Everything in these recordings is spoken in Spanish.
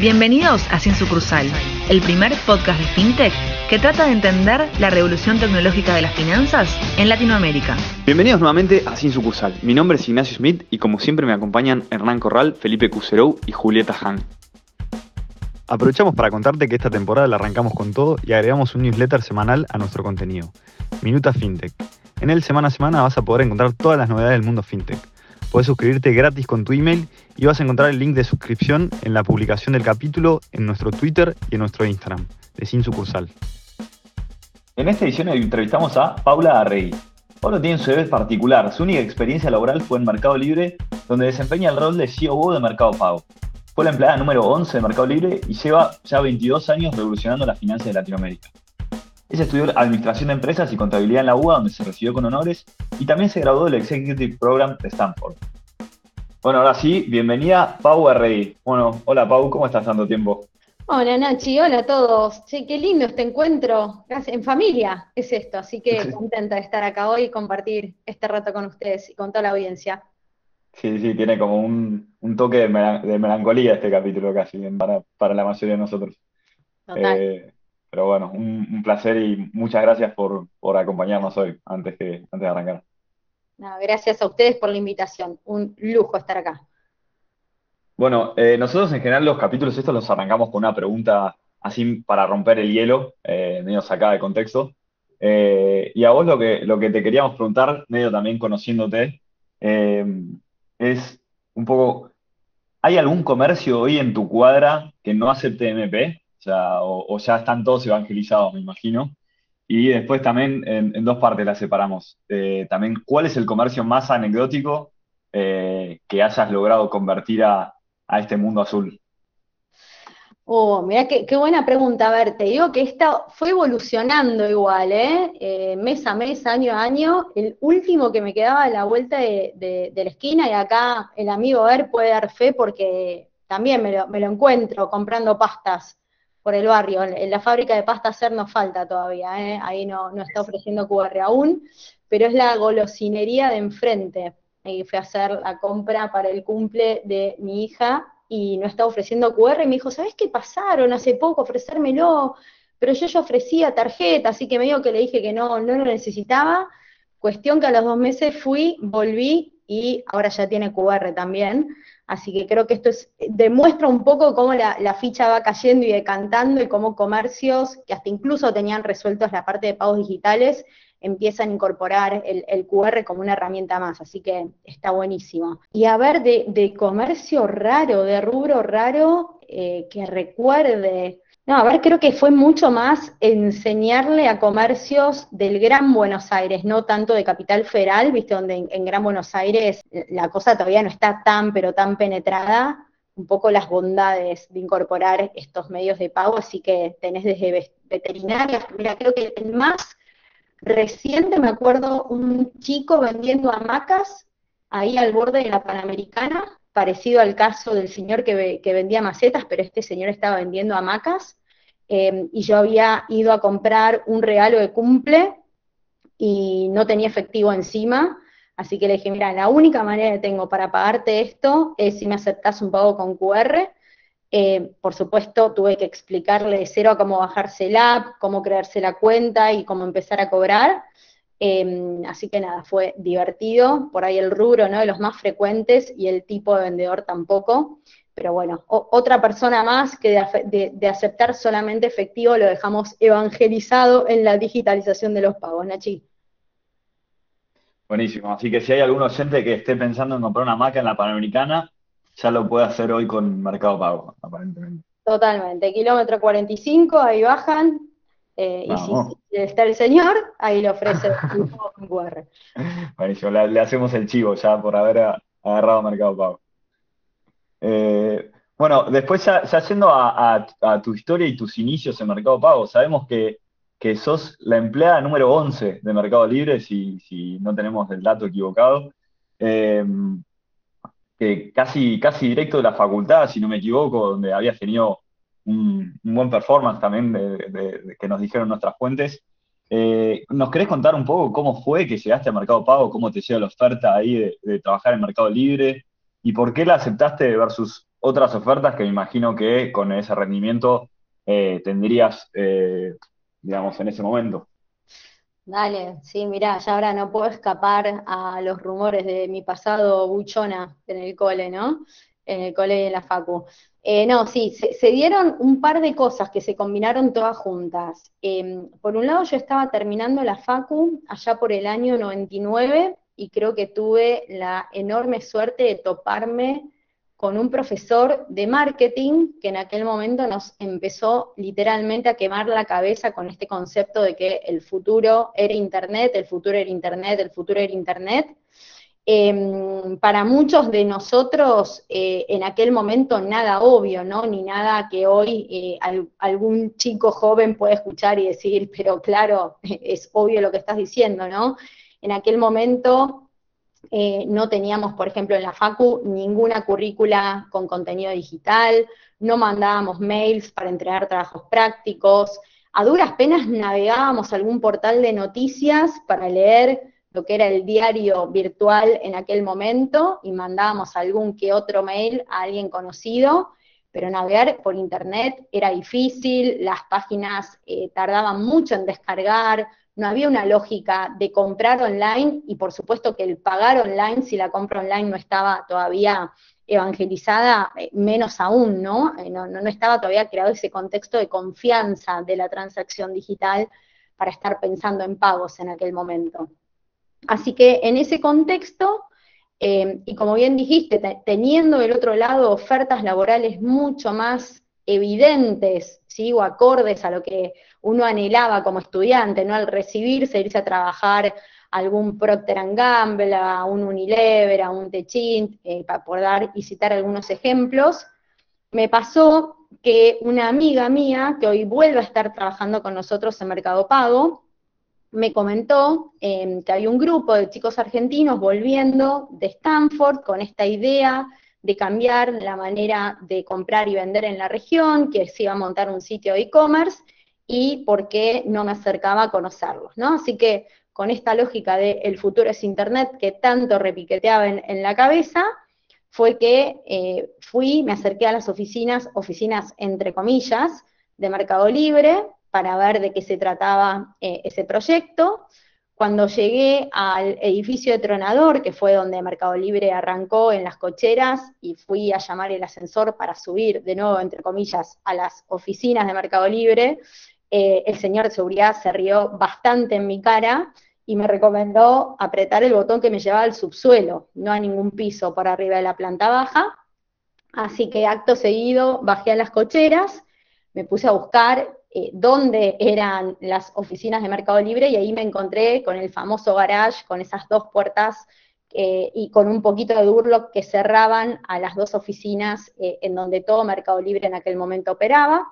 Bienvenidos a Sin Sucursal, el primer podcast de FinTech que trata de entender la revolución tecnológica de las finanzas en Latinoamérica. Bienvenidos nuevamente a Sin Sucursal. Mi nombre es Ignacio Smith y como siempre me acompañan Hernán Corral, Felipe Cuserou y Julieta Han. Aprovechamos para contarte que esta temporada la arrancamos con todo y agregamos un newsletter semanal a nuestro contenido, Minuta FinTech. En él semana a semana vas a poder encontrar todas las novedades del mundo FinTech Puedes suscribirte gratis con tu email y vas a encontrar el link de suscripción en la publicación del capítulo en nuestro Twitter y en nuestro Instagram, de Sin Sucursal. En esta edición entrevistamos a Paula Arrey. Paula tiene su deber particular. Su única experiencia laboral fue en Mercado Libre, donde desempeña el rol de COO de Mercado Pago. Fue la empleada número 11 de Mercado Libre y lleva ya 22 años revolucionando las finanzas de Latinoamérica. Ella estudió Administración de Empresas y Contabilidad en la UBA, donde se recibió con honores, y también se graduó del Executive Program de Stanford. Bueno, ahora sí, bienvenida Pau R.I. Bueno, hola Pau, ¿cómo estás tanto tiempo? Hola Nachi, hola a todos. Sí, qué lindo este encuentro. En familia es esto, así que contenta de estar acá hoy y compartir este rato con ustedes y con toda la audiencia. Sí, sí, tiene como un, toque de, melancolía este capítulo casi para, para la mayoría de nosotros. Total. Eh, pero bueno, un, placer y muchas gracias por, acompañarnos hoy, antes, que, antes de arrancar. gracias a ustedes por la invitación, un lujo estar acá. Bueno, eh, nosotros en general los capítulos estos los arrancamos con una pregunta así para romper el hielo, eh, medio sacada de contexto. Eh, y a vos lo que, lo que te queríamos preguntar, medio también conociéndote, es un poco, ¿hay algún comercio hoy en tu cuadra que no acepte MP? O, ya están todos evangelizados, me imagino. Y después también en, dos partes las separamos. Eh, también, ¿cuál es el comercio más anecdótico eh, que hayas logrado convertir a, este mundo azul? Oh, mira qué, buena pregunta. A ver, te digo que esta fue evolucionando igual, ¿eh? Mes a mes, año a año. El último que me quedaba a la vuelta de, la esquina, y acá el amigo Er puede dar fe porque también me lo encuentro comprando pastas por el barrio. En la fábrica de pasta hacer nos falta todavía, ¿eh? ahí no, no, está ofreciendo QR aún, pero es la golosinería de enfrente. Y fui a hacer la compra para el cumple de mi hija y no está ofreciendo QR y me dijo, ¿sabes qué pasaron hace poco ofrecérmelo? Pero yo ya ofrecía tarjeta, así que me dijo que le dije que no, no lo necesitaba. Cuestión que a los dos meses fui, volví y ahora ya tiene QR también. Así que creo que esto es, demuestra un poco cómo la, ficha va cayendo y decantando y cómo comercios que hasta incluso tenían resueltos la parte de pagos digitales empiezan a incorporar el, QR como una herramienta más, así que está buenísimo. Y a ver, de, comercio raro, de rubro raro, eh, que recuerde, no, a ver, creo que fue mucho más enseñarle a comercios del Gran Buenos Aires, no tanto de Capital Federal, viste, donde en, Gran Buenos Aires la cosa todavía no está tan, pero tan penetrada, un poco las bondades de incorporar estos medios de pago, así que tenés desde veterinarias, mira, creo que el más reciente, me acuerdo, un chico vendiendo hamacas ahí al borde de la Panamericana, parecido al caso del señor que, que vendía macetas, pero este señor estaba vendiendo hamacas, Em, y yo había ido a comprar un regalo de cumple y no tenía efectivo encima, así que le dije, mira, la única manera que tengo para pagarte esto es si me aceptas un pago con QR. Eh, por supuesto, tuve que explicarle de cero cómo bajarse la app, cómo crearse la cuenta y cómo empezar a cobrar. Em, así que nada, fue divertido, por ahí el rubro, ¿no? De los más frecuentes y el tipo de vendedor tampoco. Pero bueno, otra persona más que de, aceptar solamente efectivo lo dejamos evangelizado en la digitalización de los pagos, Nachi. Buenísimo, así que si hay algún oyente que esté pensando en comprar una maca en la Panamericana, ya lo puede hacer hoy con Mercado Pago, aparentemente. Totalmente, kilómetro 45, ahí bajan, eh, y si, está el señor, ahí le ofrece el QR. Buenísimo, le, hacemos el chivo ya por haber agarrado Mercado Pago. Eh, bueno, después ya, yendo a, tu historia y tus inicios en Mercado Pago, sabemos que, sos la empleada número 11 de Mercado Libre, si, no tenemos el dato equivocado, em, que casi, casi directo de la facultad, si no me equivoco, donde habías tenido un, buen performance también de, que nos dijeron nuestras fuentes. Eh, ¿Nos querés contar un poco cómo fue que llegaste a Mercado Pago, cómo te llega la oferta ahí de, trabajar en Mercado Libre? ¿Y por qué la aceptaste versus otras ofertas que me imagino que con ese rendimiento eh, tendrías, eh, digamos, en ese momento. Dale, sí, mira, ya ahora no puedo escapar a los rumores de mi pasado buchona en el cole, ¿no? En el cole de la Facu. Eh, no, sí, se, dieron un par de cosas que se combinaron todas juntas. Em, por un lado, yo estaba terminando la Facu allá por el año 99 y creo que tuve la enorme suerte de toparme con un profesor de marketing que en aquel momento nos empezó literalmente a quemar la cabeza con este concepto de que el futuro era Internet, el futuro era Internet, el futuro era Internet. Em, para muchos de nosotros eh, en aquel momento nada obvio, ¿no? Ni nada que hoy eh, algún chico joven pueda escuchar y decir, pero claro, es obvio lo que estás diciendo, ¿no? En aquel momento eh, no teníamos, por ejemplo, en la FACU ninguna currícula con contenido digital, no mandábamos mails para entregar trabajos prácticos, a duras penas navegábamos algún portal de noticias para leer lo que era el diario virtual en aquel momento y mandábamos algún que otro mail a alguien conocido, pero navegar por internet era difícil, las páginas eh, tardaban mucho en descargar, no había una lógica de comprar online y por supuesto que el pagar online, si la compra online no estaba todavía evangelizada, eh, menos aún, ¿no? Eh, ¿no? No, estaba todavía creado ese contexto de confianza de la transacción digital para estar pensando en pagos en aquel momento. Así que en ese contexto, eh, y como bien dijiste, teniendo del otro lado ofertas laborales mucho más evidentes, ¿sí? o acordes a lo que uno anhelaba como estudiante, ¿no? Al recibirse, irse a trabajar algún Procter Gamble, a un Unilever, a un Techint, eh, para dar y citar algunos ejemplos, me pasó que una amiga mía, que hoy vuelve a estar trabajando con nosotros en Mercado Pago, me comentó em, que hay un grupo de chicos argentinos volviendo de Stanford con esta idea de cambiar la manera de comprar y vender en la región, que se iba a montar un sitio de e-commerce y por qué no me acercaba a conocerlos, ¿no? Así que con esta lógica de el futuro es Internet que tanto repiqueteaba en, la cabeza, fue que eh, fui, me acerqué a las oficinas, oficinas entre comillas, de Mercado Libre, para ver de qué se trataba eh, ese proyecto, cuando llegué al edificio de Tronador, que fue donde Mercado Libre arrancó en las cocheras, y fui a llamar el ascensor para subir de nuevo, entre comillas, a las oficinas de Mercado Libre, eh, el señor de seguridad se rió bastante en mi cara y me recomendó apretar el botón que me llevaba al subsuelo, no a ningún piso por arriba de la planta baja. Así que acto seguido bajé a las cocheras, me puse a buscar eh, dónde eran las oficinas de Mercado Libre y ahí me encontré con el famoso garage, con esas dos puertas eh, y con un poquito de durlock que cerraban a las dos oficinas en donde todo Mercado Libre en aquel momento operaba.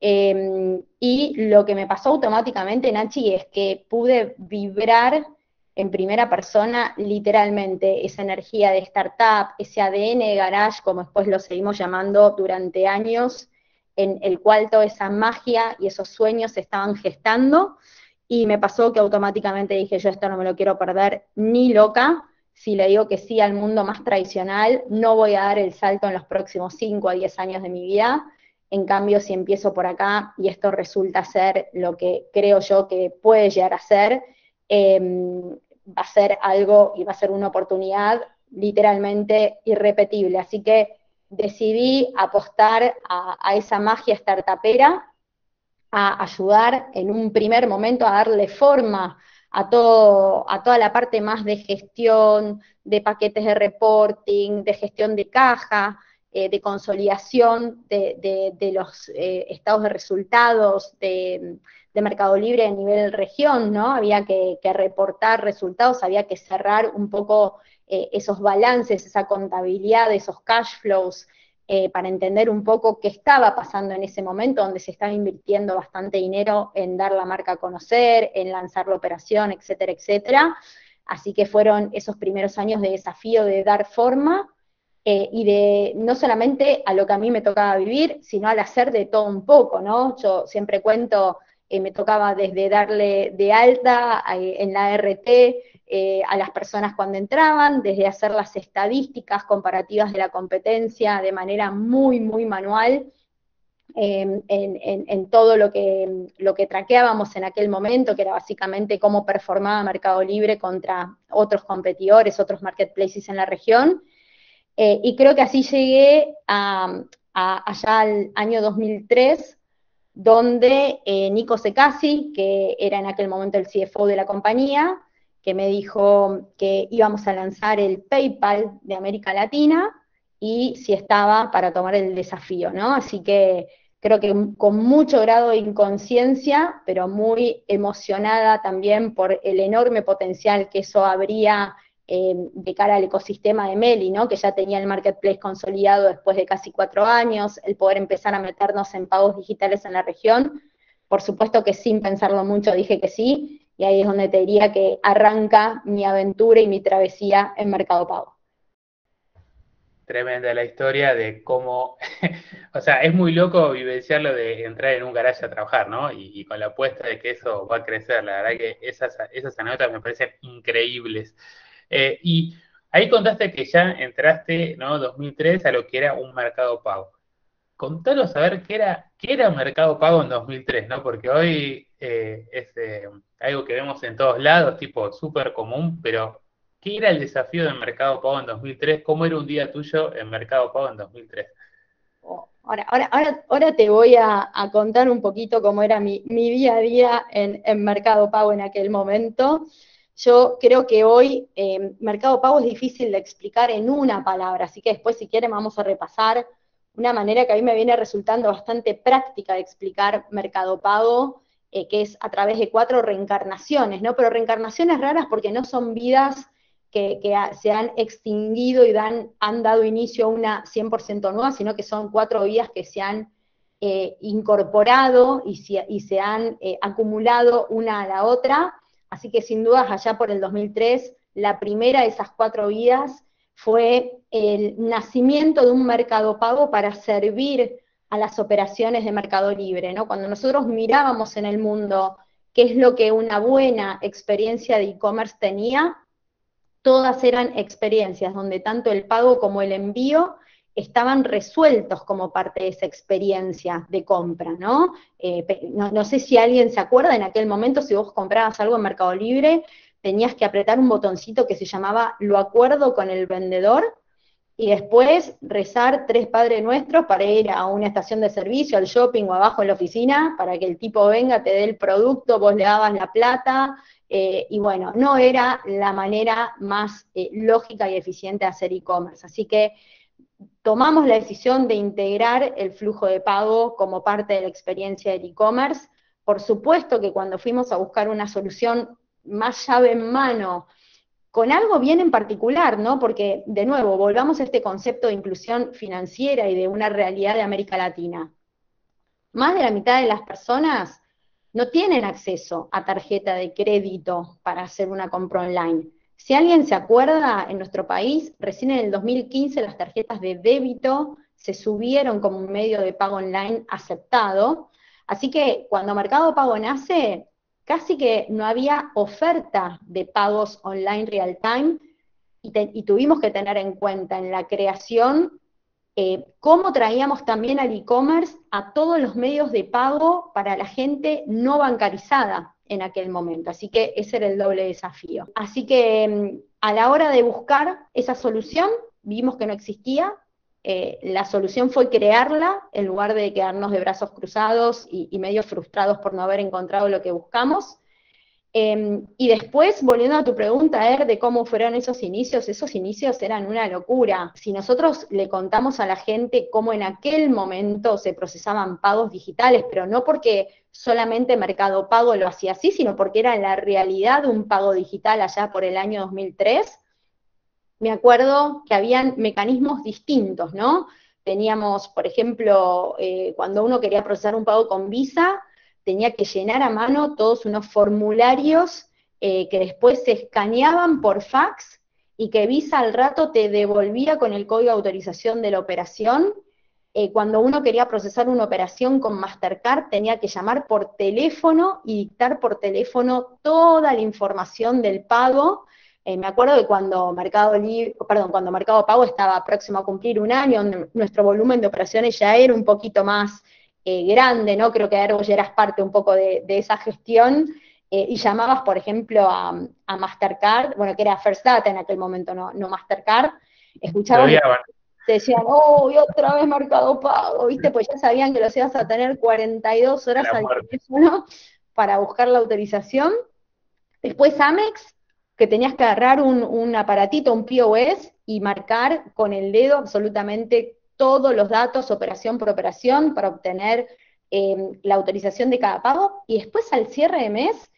Em, y lo que me pasó automáticamente, Nachi, es que pude vibrar en primera persona literalmente esa energía de startup, ese ADN de garage, como después lo seguimos llamando durante años, en el cual toda esa magia y esos sueños se estaban gestando, y me pasó que automáticamente dije, yo esto no me lo quiero perder ni loca, si le digo que sí al mundo más tradicional, no voy a dar el salto en los próximos 5 a 10 años de mi vida, en cambio si empiezo por acá y esto resulta ser lo que creo yo que puede llegar a ser, em, va a ser algo y va a ser una oportunidad literalmente irrepetible. Así que decidí apostar a, esa magia startupera, a ayudar en un primer momento a darle forma a, todo, a toda la parte más de gestión, de paquetes de reporting, de gestión de caja, eh, de consolidación de, los eh, estados de resultados de, Mercado Libre a nivel región, ¿no? Había que, reportar resultados, había que cerrar un poco eh, esos balances, esa contabilidad, esos cash flows, para entender un poco qué estaba pasando en ese momento, donde se estaba invirtiendo bastante dinero en dar la marca a conocer, en lanzar la operación, etcétera, etcétera. Así que fueron esos primeros años de desafío de dar forma eh, y de no solamente a lo que a mí me tocaba vivir, sino al hacer de todo un poco, ¿no? Yo siempre cuento, me tocaba desde darle de alta en la RT, eh, a las personas cuando entraban, desde hacer las estadísticas comparativas de la competencia de manera muy, muy manual, em, en, todo lo que, lo que traqueábamos en aquel momento, que era básicamente cómo performaba Mercado Libre contra otros competidores, otros marketplaces en la región. Eh, y creo que así llegué a, allá al año 2003, donde eh, Nico Secasi, que era en aquel momento el CFO de la compañía, que me dijo que íbamos a lanzar el PayPal de América Latina y si estaba para tomar el desafío, ¿no? Así que creo que con mucho grado de inconsciencia, pero muy emocionada también por el enorme potencial que eso habría Em, de cara al ecosistema de Meli, ¿no? que ya tenía el marketplace consolidado después de casi cuatro años, el poder empezar a meternos en pagos digitales en la región. Por supuesto que sin pensarlo mucho dije que sí, y ahí es donde te diría que arranca mi aventura y mi travesía en Mercado Pago. Tremenda la historia de cómo, o sea, es muy loco vivenciarlo de entrar en un garaje a trabajar, ¿no? Y, con la apuesta de que eso va a crecer. La verdad que esas, esas anécdotas me parecen increíbles. Eh, y ahí contaste que ya entraste, ¿no? 2003 a lo que era un mercado pago. Contanos a ver qué era, qué era mercado pago en 2003, ¿no? Porque hoy eh, es eh, algo que vemos en todos lados, tipo súper común, pero ¿qué era el desafío del mercado pago en 2003? ¿Cómo era un día tuyo en mercado pago en 2003? Ahora, ahora, ahora, ahora te voy a, contar un poquito cómo era mi, día a día en Mercado Pago en aquel momento. Yo creo que hoy eh, Mercado Pago es difícil de explicar en una palabra, así que después si quieren vamos a repasar una manera que a mí me viene resultando bastante práctica de explicar Mercado Pago, eh, que es a través de cuatro reencarnaciones, ¿no? Pero reencarnaciones raras porque no son vidas que, se han extinguido y dan, han dado inicio a una 100% nueva, sino que son cuatro vidas que se han eh, incorporado y, y, se han acumulado una a la otra Así que sin dudas allá por el 2003, la primera de esas cuatro vidas fue el nacimiento de un mercado pago para servir a las operaciones de Mercado Libre, ¿no? Cuando nosotros mirábamos en el mundo qué es lo que una buena experiencia de e-commerce tenía, todas eran experiencias donde tanto el pago como el envío estaban resueltos como parte de esa experiencia de compra, ¿no? Eh, ¿no? sé si alguien se acuerda en aquel momento, si vos comprabas algo en Mercado Libre, tenías que apretar un botoncito que se llamaba lo acuerdo con el vendedor y después rezar tres Padres Nuestros para ir a una estación de servicio, al shopping o abajo en la oficina, para que el tipo venga, te dé el producto, vos le dabas la plata, eh, y bueno, no era la manera más eh, lógica y eficiente de hacer e-commerce. Así que tomamos la decisión de integrar el flujo de pago como parte de la experiencia del e-commerce. Por supuesto que cuando fuimos a buscar una solución más llave en mano, con algo bien en particular, ¿no? Porque, de nuevo, volvamos a este concepto de inclusión financiera y de una realidad de América Latina. Más de la mitad de las personas no tienen acceso a tarjeta de crédito para hacer una compra online. Si alguien se acuerda, en nuestro país, recién en el 2015 las tarjetas de débito se subieron como un medio de pago online aceptado. Así que cuando Mercado Pago nace, casi que no había oferta de pagos online real time y, tuvimos que tener en cuenta en la creación eh, cómo traíamos también al e-commerce a todos los medios de pago para la gente no bancarizada en aquel momento. Así que ese era el doble desafío. Así que mm, a la hora de buscar esa solución, vimos que no existía. Eh, la solución fue crearla en lugar de quedarnos de brazos cruzados y, y medio frustrados por no haber encontrado lo que buscamos. Em, y después, volviendo a tu pregunta, Er, de cómo fueron esos inicios, esos inicios eran una locura. Si nosotros le contamos a la gente cómo en aquel momento se procesaban pagos digitales, pero no porque solamente Mercado Pago lo hacía así, sino porque era la realidad un pago digital allá por el año 2003, me acuerdo que habían mecanismos distintos, ¿no? Teníamos, por ejemplo, eh, cuando uno quería procesar un pago con Visa, tenía que llenar a mano todos unos formularios eh, que después se escaneaban por fax y que Visa al rato te devolvía con el código de autorización de la operación. eh, cuando uno quería procesar una operación con Mastercard, tenía que llamar por teléfono y dictar por teléfono toda la información del pago. Eh, me acuerdo que cuando Mercado perdón, cuando Mercado Pago estaba próximo a cumplir un año, nuestro volumen de operaciones ya era un poquito más eh, grande, ¿no? Creo que ya eras parte un poco de, esa gestión. y llamabas, por ejemplo, a, Mastercard, bueno, que era First Data en aquel momento, no, no Mastercard, escuchabas te decían, oh, y otra vez Mercado Pago, ¿viste? Pues ya sabían que los ibas a tener 42 horas al teléfono para buscar la autorización. Después Amex, que tenías que agarrar un, aparatito, un POS, y marcar con el dedo absolutamente todos los datos, operación por operación, para obtener em, la autorización de cada pago. Y después al cierre de mes,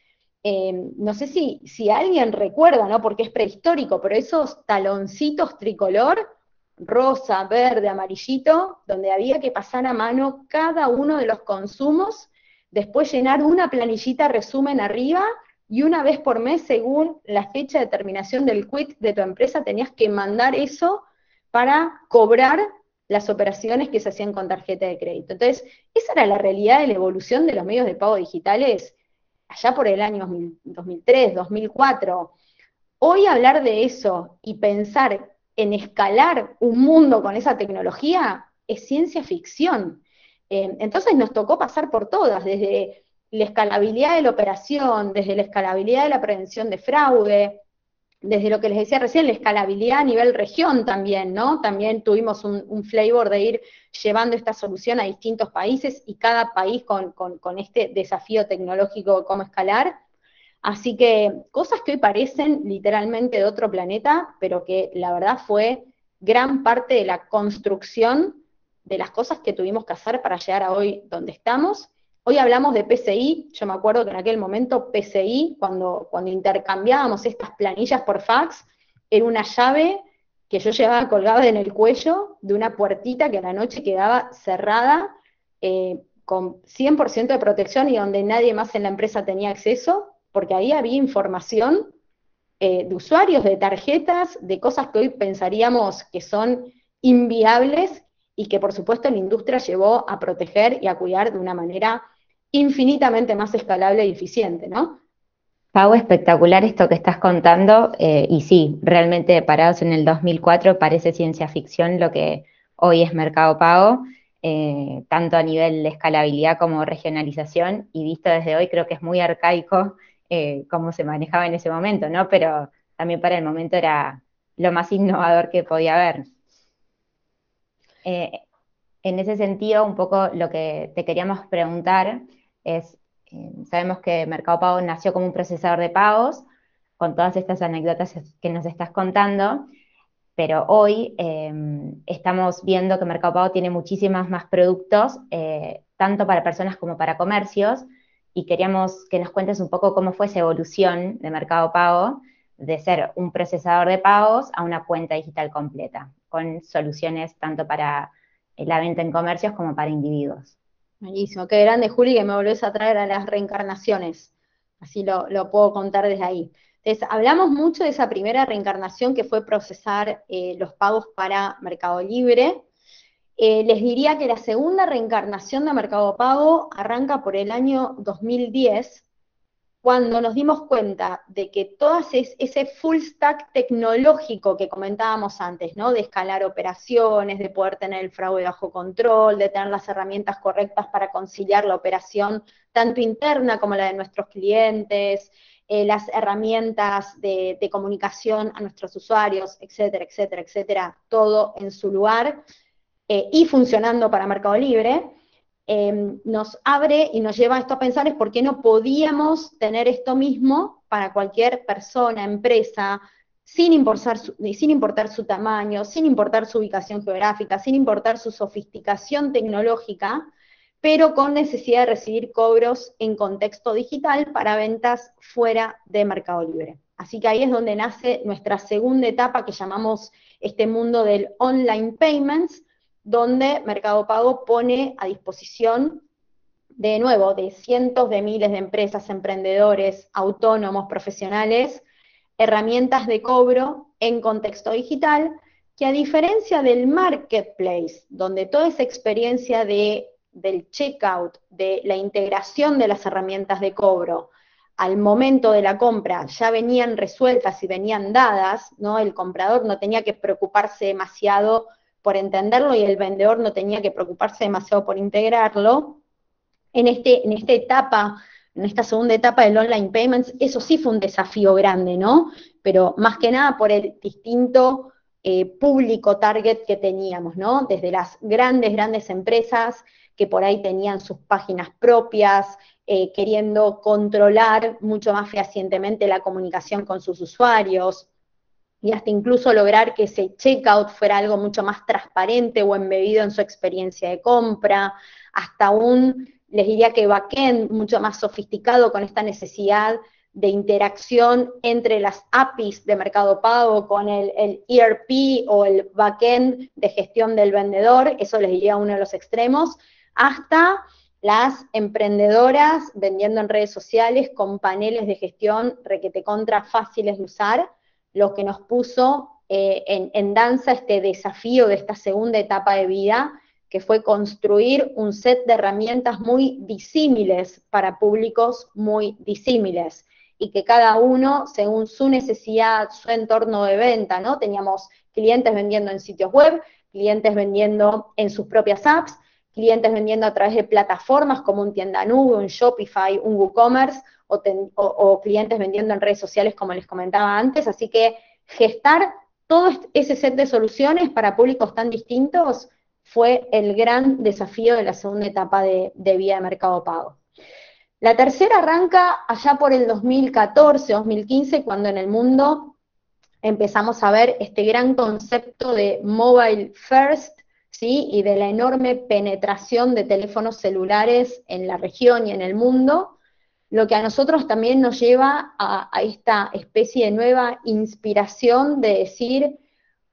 em, no sé si, si alguien recuerda, ¿no? Porque es prehistórico, pero esos taloncitos tricolor rosa, verde, amarillito, donde había que pasar a mano cada uno de los consumos, después llenar una planillita resumen arriba y una vez por mes, según la fecha de terminación del quit de tu empresa, tenías que mandar eso para cobrar las operaciones que se hacían con tarjeta de crédito. Entonces, esa era la realidad de la evolución de los medios de pago digitales allá por el año 2003, 2004. Hoy hablar de eso y pensar en escalar un mundo con esa tecnología es ciencia ficción. Eh, entonces nos tocó pasar por todas, desde la escalabilidad de la operación, desde la escalabilidad de la prevención de fraude, desde lo que les decía recién, la escalabilidad a nivel región también, ¿no? También tuvimos un, flavor de ir llevando esta solución a distintos países y cada país con, con este desafío tecnológico de cómo escalar. Así que cosas que hoy parecen literalmente de otro planeta, pero que la verdad fue gran parte de la construcción de las cosas que tuvimos que hacer para llegar a hoy donde estamos. Hoy hablamos de PCI, yo me acuerdo que en aquel momento PCI, cuando, cuando intercambiábamos estas planillas por fax, era una llave que yo llevaba colgada en el cuello de una puertita que a la noche quedaba cerrada eh, con 100% de protección y donde nadie más en la empresa tenía acceso, porque ahí había información eh, de usuarios, de tarjetas, de cosas que hoy pensaríamos que son inviables y que por supuesto la industria llevó a proteger y a cuidar de una manera infinitamente más escalable y eficiente, ¿no? Pau, espectacular esto que estás contando, eh, y sí, realmente parados en el 2004 parece ciencia ficción lo que hoy es Mercado Pago, eh, tanto a nivel de escalabilidad como regionalización, y visto desde hoy creo que es muy arcaico eh, cómo se manejaba en ese momento, ¿no? Pero también para el momento era lo más innovador que podía haber. En ese sentido, un poco lo que te queríamos preguntar es, eh, sabemos que Mercado Pago nació como un procesador de pagos, con todas estas anécdotas que nos estás contando, pero hoy estamos viendo que Mercado Pago tiene muchísimos más productos, tanto para personas como para comercios, y queríamos que nos cuentes un poco cómo fue esa evolución de Mercado Pago de ser un procesador de pagos a una cuenta digital completa, con soluciones tanto para la venta en comercios como para individuos. Buenísimo, qué grande Juli que me volvés a traer a las reencarnaciones, así lo, puedo contar desde ahí. Entonces, hablamos mucho de esa primera reencarnación que fue procesar eh, los pagos para Mercado Libre, eh, les diría que la segunda reencarnación de Mercado Pago arranca por el año 2010, cuando nos dimos cuenta de que todo ese full stack tecnológico que comentábamos antes, ¿no? De escalar operaciones, de poder tener el fraude bajo control, de tener las herramientas correctas para conciliar la operación tanto interna como la de nuestros clientes, eh, las herramientas de, comunicación a nuestros usuarios, etcétera, etcétera, etcétera, todo en su lugar. Eh, y funcionando para Mercado Libre, em, nos abre y nos lleva esto a pensar es por qué no podíamos tener esto mismo para cualquier persona, empresa, sin importar, su, sin importar su tamaño, sin importar su ubicación geográfica, sin importar su sofisticación tecnológica, pero con necesidad de recibir cobros en contexto digital para ventas fuera de Mercado Libre. Así que ahí es donde nace nuestra segunda etapa que llamamos este mundo del online payments, donde Mercado Pago pone a disposición, de nuevo, de cientos de miles de empresas, emprendedores, autónomos, profesionales, herramientas de cobro en contexto digital, que a diferencia del marketplace, donde toda esa experiencia de, del checkout, de la integración de las herramientas de cobro, al momento de la compra ya venían resueltas y venían dadas, ¿no? El comprador no tenía que preocuparse demasiado por entenderlo y el vendedor no tenía que preocuparse demasiado por integrarlo. En, este, en esta etapa, en esta segunda etapa del online payments, eso sí fue un desafío grande, ¿no? Pero más que nada por el distinto eh, público target que teníamos, ¿no? Desde las grandes, grandes empresas que por ahí tenían sus páginas propias, eh, queriendo controlar mucho más fehacientemente la comunicación con sus usuarios y hasta incluso lograr que ese checkout fuera algo mucho más transparente o embebido en su experiencia de compra, hasta un, les diría que backend mucho más sofisticado con esta necesidad de interacción entre las APIs de Mercado Pago con el, el, ERP o el backend de gestión del vendedor, eso les diría uno de los extremos, hasta las emprendedoras vendiendo en redes sociales con paneles de gestión requete contra fáciles de usar, lo que nos puso eh, en, en danza este desafío de esta segunda etapa de vida, que fue construir un set de herramientas muy disímiles para públicos muy disímiles y que cada uno, según su necesidad, su entorno de venta, ¿no? Teníamos clientes vendiendo en sitios web, clientes vendiendo en sus propias apps, clientes vendiendo a través de plataformas como un tienda nube, un Shopify, un WooCommerce, o, clientes vendiendo en redes sociales como les comentaba antes. Así que gestar todo ese set de soluciones para públicos tan distintos fue el gran desafío de la segunda etapa de, vía de mercado pago. La tercera arranca allá por el 2014, 2015, cuando en el mundo empezamos a ver este gran concepto de mobile first, y de la enorme penetración de teléfonos celulares en la región y en el mundo, lo que a nosotros también nos lleva a, esta especie de nueva inspiración de decir,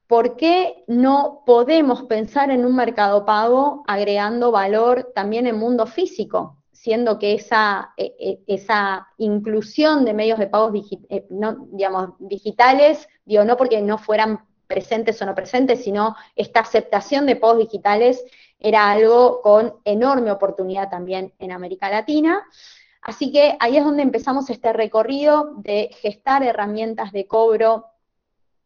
¿por qué no podemos pensar en un mercado pago agregando valor también en mundo físico? Siendo que esa, e, e, esa inclusión de medios de pagos eh, digamos, digitales, digo, no porque no fueran presentes o no presentes, sino esta aceptación de pagos digitales era algo con enorme oportunidad también en América Latina. Así que ahí es donde empezamos este recorrido de gestar herramientas de cobro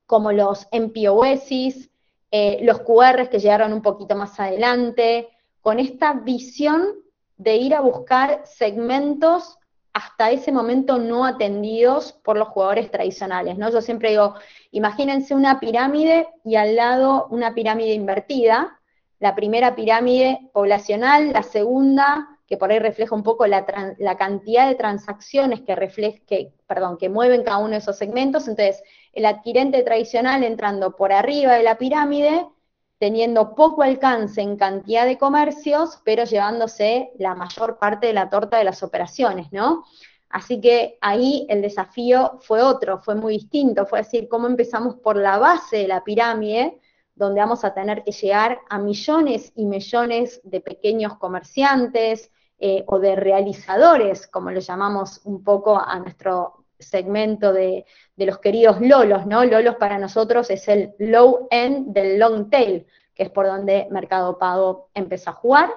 como los MPOS, eh, los QRs que llegaron un poquito más adelante, con esta visión de ir a buscar segmentos hasta ese momento no atendidos por los jugadores tradicionales, ¿no? Yo siempre digo, imagínense una pirámide y al lado una pirámide invertida, la primera pirámide poblacional, la segunda, que por ahí refleja un poco la, cantidad de transacciones que, que, perdón, que mueven cada uno de esos segmentos, entonces el adquirente tradicional entrando por arriba de la pirámide, teniendo poco alcance en cantidad de comercios, pero llevándose la mayor parte de la torta de las operaciones, ¿no? Así que ahí el desafío fue otro, fue muy distinto, fue decir, cómo empezamos por la base de la pirámide, donde vamos a tener que llegar a millones y millones de pequeños comerciantes eh, o de realizadores, como lo llamamos un poco a nuestro segmento de, de los queridos lolos, ¿no? Lolos para nosotros es el low end del long tail, que es por donde Mercado Pago empezó a jugar.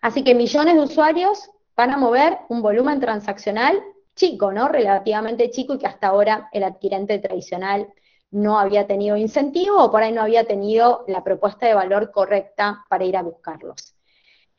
Así que millones de usuarios van a mover un volumen transaccional chico, ¿no? Relativamente chico y que hasta ahora el adquirente tradicional no había tenido incentivo o por ahí no había tenido la propuesta de valor correcta para ir a buscarlos.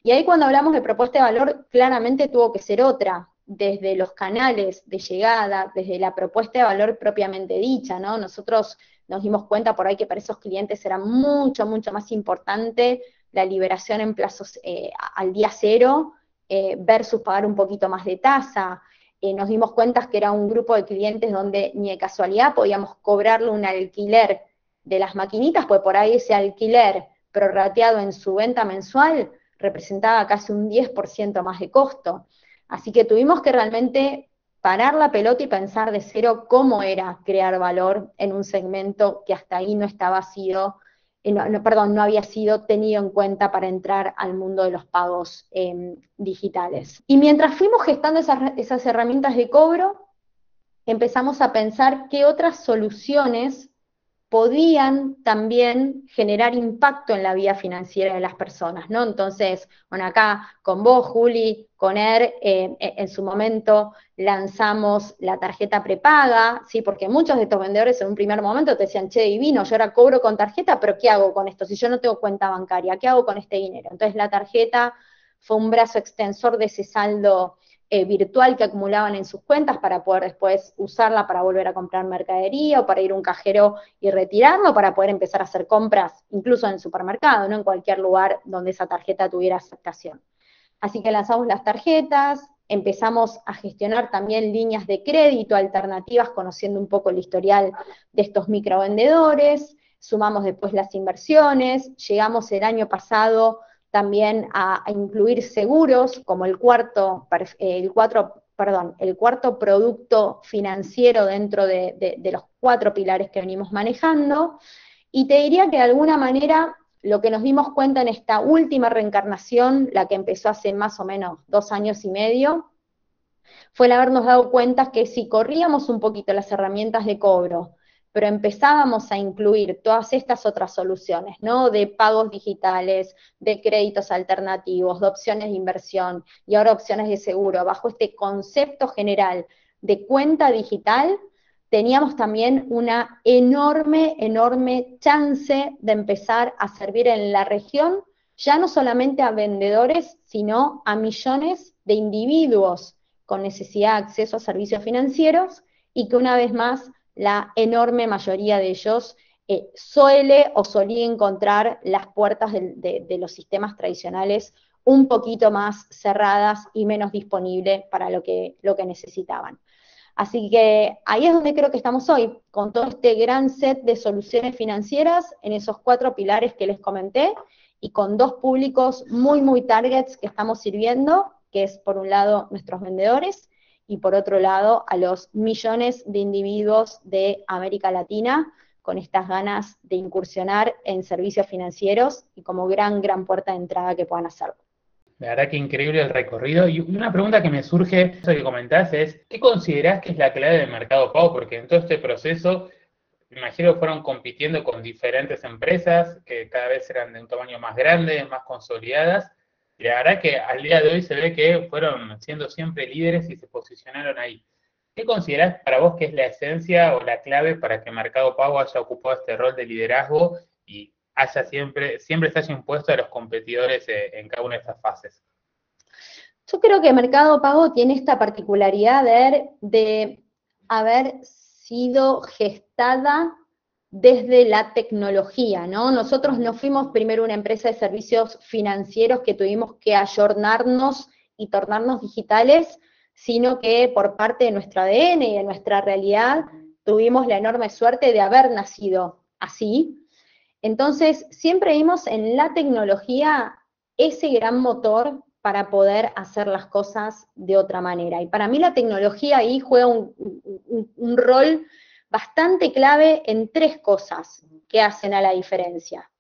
Y ahí cuando hablamos de propuesta de valor, claramente tuvo que ser otra, desde los canales de llegada, desde la propuesta de valor propiamente dicha, ¿no? Nosotros nos dimos cuenta por ahí que para esos clientes era mucho, mucho más importante la liberación en plazos eh, al día cero eh, versus pagar un poquito más de tasa. Eh, nos dimos cuenta que era un grupo de clientes donde ni de casualidad podíamos cobrarle un alquiler de las maquinitas, pues por ahí ese alquiler prorrateado en su venta mensual representaba casi un 10% más de costo. Así que tuvimos que realmente parar la pelota y pensar de cero cómo era crear valor en un segmento que hasta ahí no estaba sido, eh, perdón, no había sido tenido en cuenta para entrar al mundo de los pagos em, digitales. Y mientras fuimos gestando esas, esas herramientas de cobro, empezamos a pensar qué otras soluciones podían también generar impacto en la vida financiera de las personas, ¿no? Entonces, bueno, acá con vos, Juli, con ER, eh, en su momento lanzamos la tarjeta prepaga, ¿sí? Porque muchos de estos vendedores en un primer momento te decían, che, divino, yo ahora cobro con tarjeta, pero ¿qué hago con esto? Si yo no tengo cuenta bancaria, ¿qué hago con este dinero? Entonces, la tarjeta fue un brazo extensor de ese saldo eh, virtual que acumulaban en sus cuentas para poder después usarla para volver a comprar mercadería o para ir a un cajero y retirarlo, para poder empezar a hacer compras incluso en el supermercado, no en cualquier lugar donde esa tarjeta tuviera aceptación. Así que lanzamos las tarjetas, empezamos a gestionar también líneas de crédito alternativas, conociendo un poco el historial de estos microvendedores, sumamos después las inversiones, llegamos el año pasado también a, incluir seguros como el cuarto, el cuatro, perdón, el cuarto producto financiero dentro de, los cuatro pilares que venimos manejando. Y te diría que de alguna manera lo que nos dimos cuenta en esta última reencarnación, la que empezó hace más o menos dos años y medio, fue el habernos dado cuenta que si corríamos un poquito las herramientas de cobro, pero empezábamos a incluir todas estas otras soluciones, ¿no? De pagos digitales, de créditos alternativos, de opciones de inversión y ahora opciones de seguro, bajo este concepto general de cuenta digital, teníamos también una enorme, enorme chance de empezar a servir en la región, ya no solamente a vendedores, sino a millones de individuos con necesidad de acceso a servicios financieros y que una vez más la enorme mayoría de ellos eh, suele o solía encontrar las puertas de, los sistemas tradicionales un poquito más cerradas y menos disponibles para lo que, lo que necesitaban. Así que ahí es donde creo que estamos hoy, con todo este gran set de soluciones financieras en esos cuatro pilares que les comenté y con dos públicos muy, muy targets que estamos sirviendo, que es por un lado nuestros vendedores y por otro lado a los millones de individuos de América Latina con estas ganas de incursionar en servicios financieros y como gran, gran puerta de entrada que puedan hacerlo. La verdad que increíble el recorrido. Y una pregunta que me surge, eso que comentás, es, ¿qué considerás que es la clave del mercado pago? Porque en todo este proceso, me imagino fueron compitiendo con diferentes empresas que cada vez eran de un tamaño más grande, más consolidadas, la verdad que al día de hoy se ve que fueron siendo siempre líderes y se posicionaron ahí. ¿Qué considerás para vos que es la esencia o la clave para que Mercado Pago haya ocupado este rol de liderazgo y haya siempre, siempre se haya impuesto a los competidores eh, en cada una de estas fases? Yo creo que Mercado Pago tiene esta particularidad de, de haber sido gestada desde la tecnología, ¿no? Nosotros no fuimos primero una empresa de servicios financieros que tuvimos que ayornarnos y tornarnos digitales, sino que por parte de nuestro ADN y de nuestra realidad tuvimos la enorme suerte de haber nacido así. Entonces, siempre vimos en la tecnología ese gran motor para poder hacer las cosas de otra manera. Y para mí la tecnología ahí juega un, un rol bastante clave en tres cosas que hacen a la diferencia.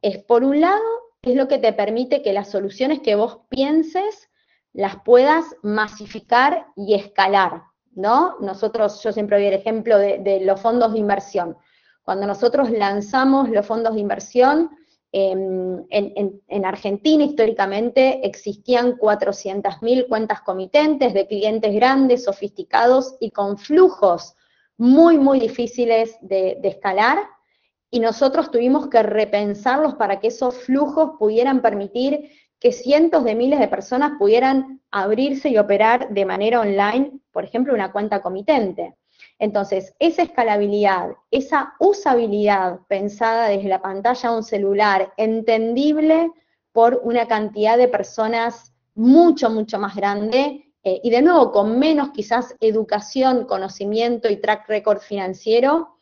Es por un lado, es lo que te permite que las soluciones que vos pienses las puedas masificar y escalar, ¿no? Nosotros, yo siempre doy el ejemplo de, los fondos de inversión. Cuando nosotros lanzamos los fondos de inversión, em, en, en, Argentina históricamente existían 400.000 cuentas comitentes de clientes grandes, sofisticados y con flujos muy, muy difíciles de, escalar y nosotros tuvimos que repensarlos para que esos flujos pudieran permitir que cientos de miles de personas pudieran abrirse y operar de manera online, por ejemplo, una cuenta comitente. Entonces, esa escalabilidad, esa usabilidad pensada desde la pantalla de un celular, entendible por una cantidad de personas mucho, mucho más grande, eh, y de nuevo, con menos quizás educación, conocimiento y track record financiero,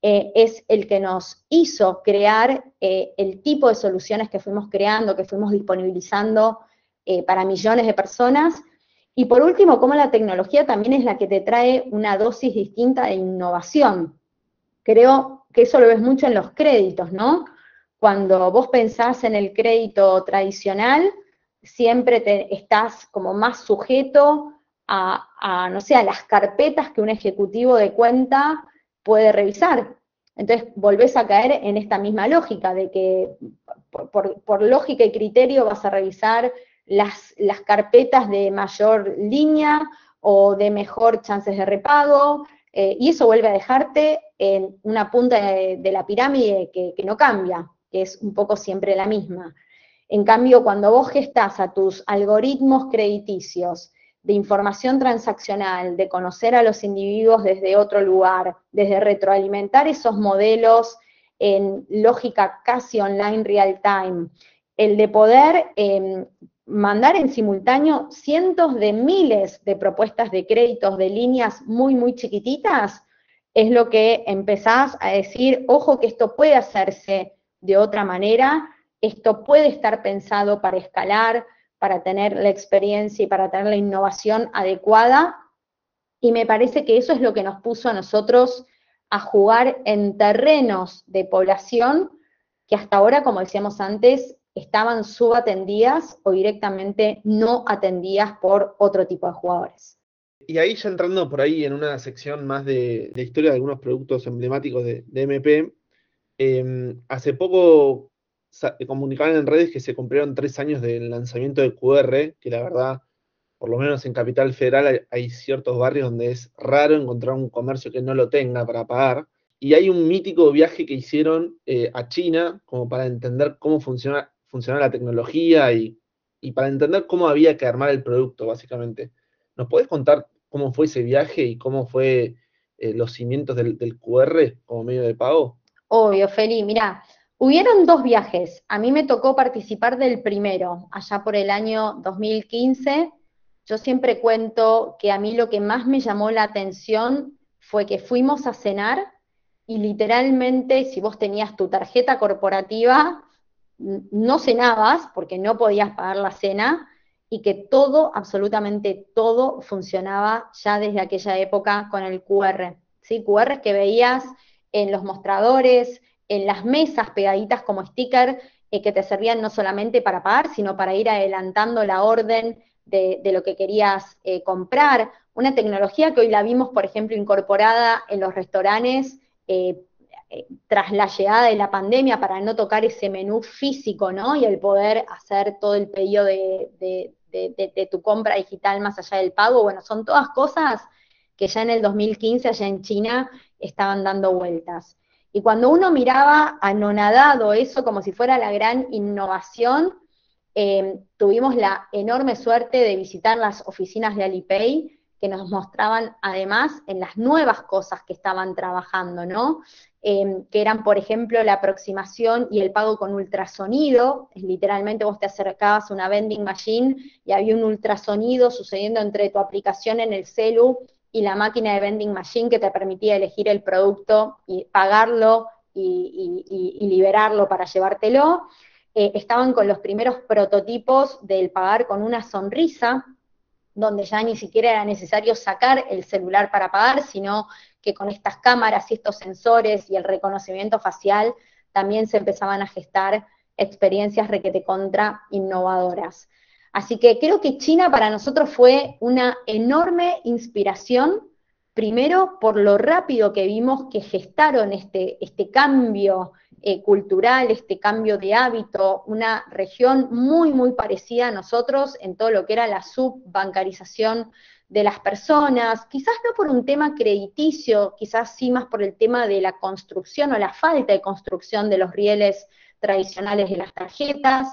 eh, es el que nos hizo crear eh, el tipo de soluciones que fuimos creando, que fuimos disponibilizando para millones de personas. Y por último, cómo la tecnología también es la que te trae una dosis distinta de innovación. Creo que eso lo ves mucho en los créditos, ¿no? Cuando vos pensás en el crédito tradicional, siempre te, estás como más sujeto a, no sé, las carpetas que un ejecutivo de cuenta puede revisar. Entonces volvés a caer en esta misma lógica de que por, lógica y criterio vas a revisar las, carpetas de mayor línea o de mejor chances de repago, eh, y eso vuelve a dejarte en una punta de, la pirámide que, no cambia, que es un poco siempre la misma. En cambio, cuando vos gestás a tus algoritmos crediticios de información transaccional, de conocer a los individuos desde otro lugar, desde retroalimentar esos modelos en lógica casi online real time, el de poder em, mandar en simultáneo cientos de miles de propuestas de créditos de líneas muy, muy chiquititas, es lo que empezás a decir, ojo que esto puede hacerse de otra manera, esto puede estar pensado para escalar, para tener la experiencia y para tener la innovación adecuada. Y me parece que eso es lo que nos puso a nosotros a jugar en terrenos de población que hasta ahora, como decíamos antes, estaban subatendidas o directamente no atendidas por otro tipo de jugadores. Y ahí ya entrando por ahí en una sección más de, historia de algunos productos emblemáticos de, MP, em, hace poco comunicaban en redes que se cumplieron tres años del lanzamiento de QR, que la verdad, por lo menos en Capital Federal hay, ciertos barrios donde es raro encontrar un comercio que no lo tenga para pagar. Y hay un mítico viaje que hicieron eh, a China como para entender cómo funciona, funciona la tecnología y, para entender cómo había que armar el producto, básicamente. ¿Nos puedes contar cómo fue ese viaje y cómo fue eh, los cimientos del, del, QR como medio de pago? Obvio, Feli. Mira, Hubieron dos viajes. A mí me tocó participar del primero, allá por el año 2015. Yo siempre cuento que a mí lo que más me llamó la atención fue que fuimos a cenar y literalmente si vos tenías tu tarjeta corporativa, no cenabas porque no podías pagar la cena y que todo, absolutamente todo funcionaba ya desde aquella época con el QR. ¿sí? QR que veías en los mostradores, en las mesas pegaditas como sticker eh, que te servían no solamente para pagar, sino para ir adelantando la orden de, lo que querías eh, comprar. Una tecnología que hoy la vimos, por ejemplo, incorporada en los restaurantes eh, tras la llegada de la pandemia para no tocar ese menú físico, ¿no? Y el poder hacer todo el pedido de, de tu compra digital más allá del pago. Bueno, son todas cosas que ya en el 2015 allá en China estaban dando vueltas. Y cuando uno miraba anonadado eso como si fuera la gran innovación, eh, tuvimos la enorme suerte de visitar las oficinas de Alipay, que nos mostraban además en las nuevas cosas que estaban trabajando, ¿no? Eh, que eran, por ejemplo, la aproximación y el pago con ultrasonido, literalmente vos te acercabas a una vending machine y había un ultrasonido sucediendo entre tu aplicación en el celu y la máquina de vending machine que te permitía elegir el producto y pagarlo y, liberarlo para llevártelo. Eh, estaban con los primeros prototipos del pagar con una sonrisa, donde ya ni siquiera era necesario sacar el celular para pagar, sino que con estas cámaras y estos sensores y el reconocimiento facial también se empezaban a gestar experiencias requete contra innovadoras. Así que creo que China para nosotros fue una enorme inspiración, primero por lo rápido que vimos que gestaron este, este cambio eh, cultural, este cambio de hábito, una región muy, muy parecida a nosotros en todo lo que era la subbancarización de las personas, quizás no por un tema crediticio, quizás sí más por el tema de la construcción o la falta de construcción de los rieles tradicionales de las tarjetas,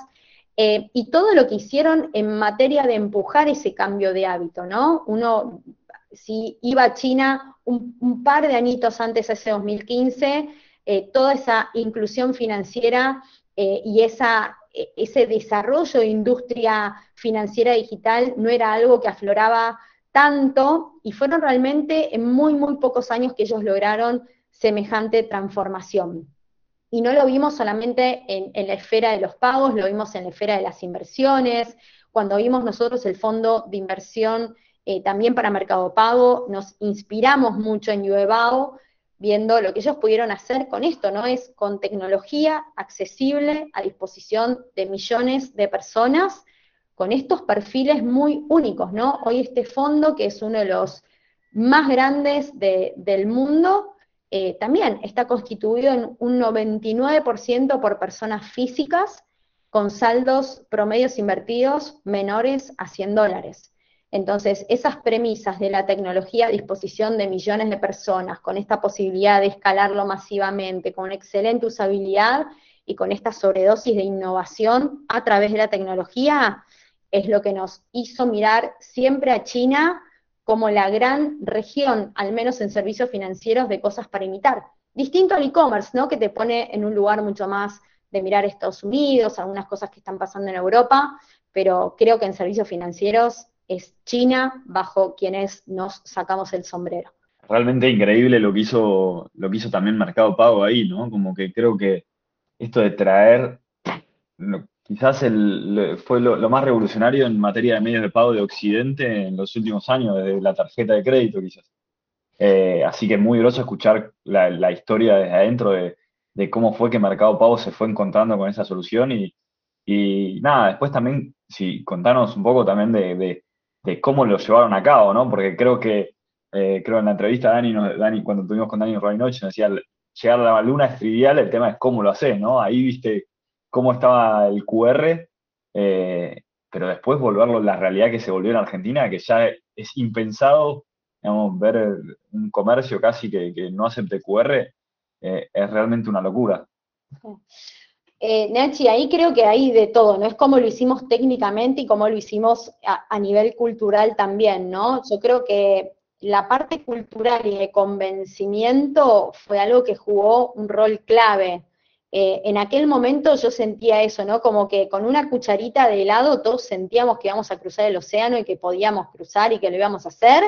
eh, y todo lo que hicieron en materia de empujar ese cambio de hábito, ¿no? Uno, si iba a China un, par de añitos antes, ese 2015, eh, toda esa inclusión financiera eh, y esa, e, ese desarrollo de industria financiera digital no era algo que afloraba tanto y fueron realmente en muy, muy pocos años que ellos lograron semejante transformación. Y no lo vimos solamente en, la esfera de los pagos, lo vimos en la esfera de las inversiones. Cuando vimos nosotros el fondo de inversión eh, también para Mercado Pago, nos inspiramos mucho en Yuebao, viendo lo que ellos pudieron hacer con esto, ¿no? Es con tecnología accesible a disposición de millones de personas, con estos perfiles muy únicos, ¿no? Hoy este fondo, que es uno de los más grandes del mundo, eh, también está constituido en un 99% por personas físicas con saldos promedios invertidos menores a 100 dólares. Entonces, esas premisas de la tecnología a disposición de millones de personas, con esta posibilidad de escalarlo masivamente, con excelente usabilidad y con esta sobredosis de innovación a través de la tecnología, es lo que nos hizo mirar siempre a China como la gran región, al menos en servicios financieros, de cosas para imitar. Distinto al e-commerce, ¿no? Que te pone en un lugar mucho más de mirar Estados Unidos, algunas cosas que están pasando en Europa, pero creo que en servicios financieros es China bajo quienes nos sacamos el sombrero. Realmente increíble lo que hizo, lo que hizo también Mercado Pago ahí, ¿no? Como que creo que esto de traer, quizás fue lo, más revolucionario en materia de medios de pago de Occidente en los últimos años, desde la tarjeta de crédito quizás. Eh, así que es muy groso escuchar la, historia desde adentro de, cómo fue que Mercado Pago se fue encontrando con esa solución y, nada, después también, si contanos un poco también de, cómo lo llevaron a cabo, ¿no? Porque creo que, eh, creo en la entrevista Dani, Dani, cuando tuvimos con Dani Rabinoche, nos decía, llegar a la luna es trivial, el tema es cómo lo haces, ¿no? Ahí viste cómo estaba el QR, eh, pero después volverlo la realidad que se volvió en Argentina, que ya es impensado, digamos, ver un comercio casi que, no acepte QR, eh, es realmente una locura. Eh, Nachi, ahí creo que hay de todo, ¿no? Es como lo hicimos técnicamente y como lo hicimos a, nivel cultural también, ¿no? Yo creo que la parte cultural y de convencimiento fue algo que jugó un rol clave. Eh, en aquel momento yo sentía eso, ¿no? Como que con una cucharita de helado todos sentíamos que íbamos a cruzar el océano y que podíamos cruzar y que lo íbamos a hacer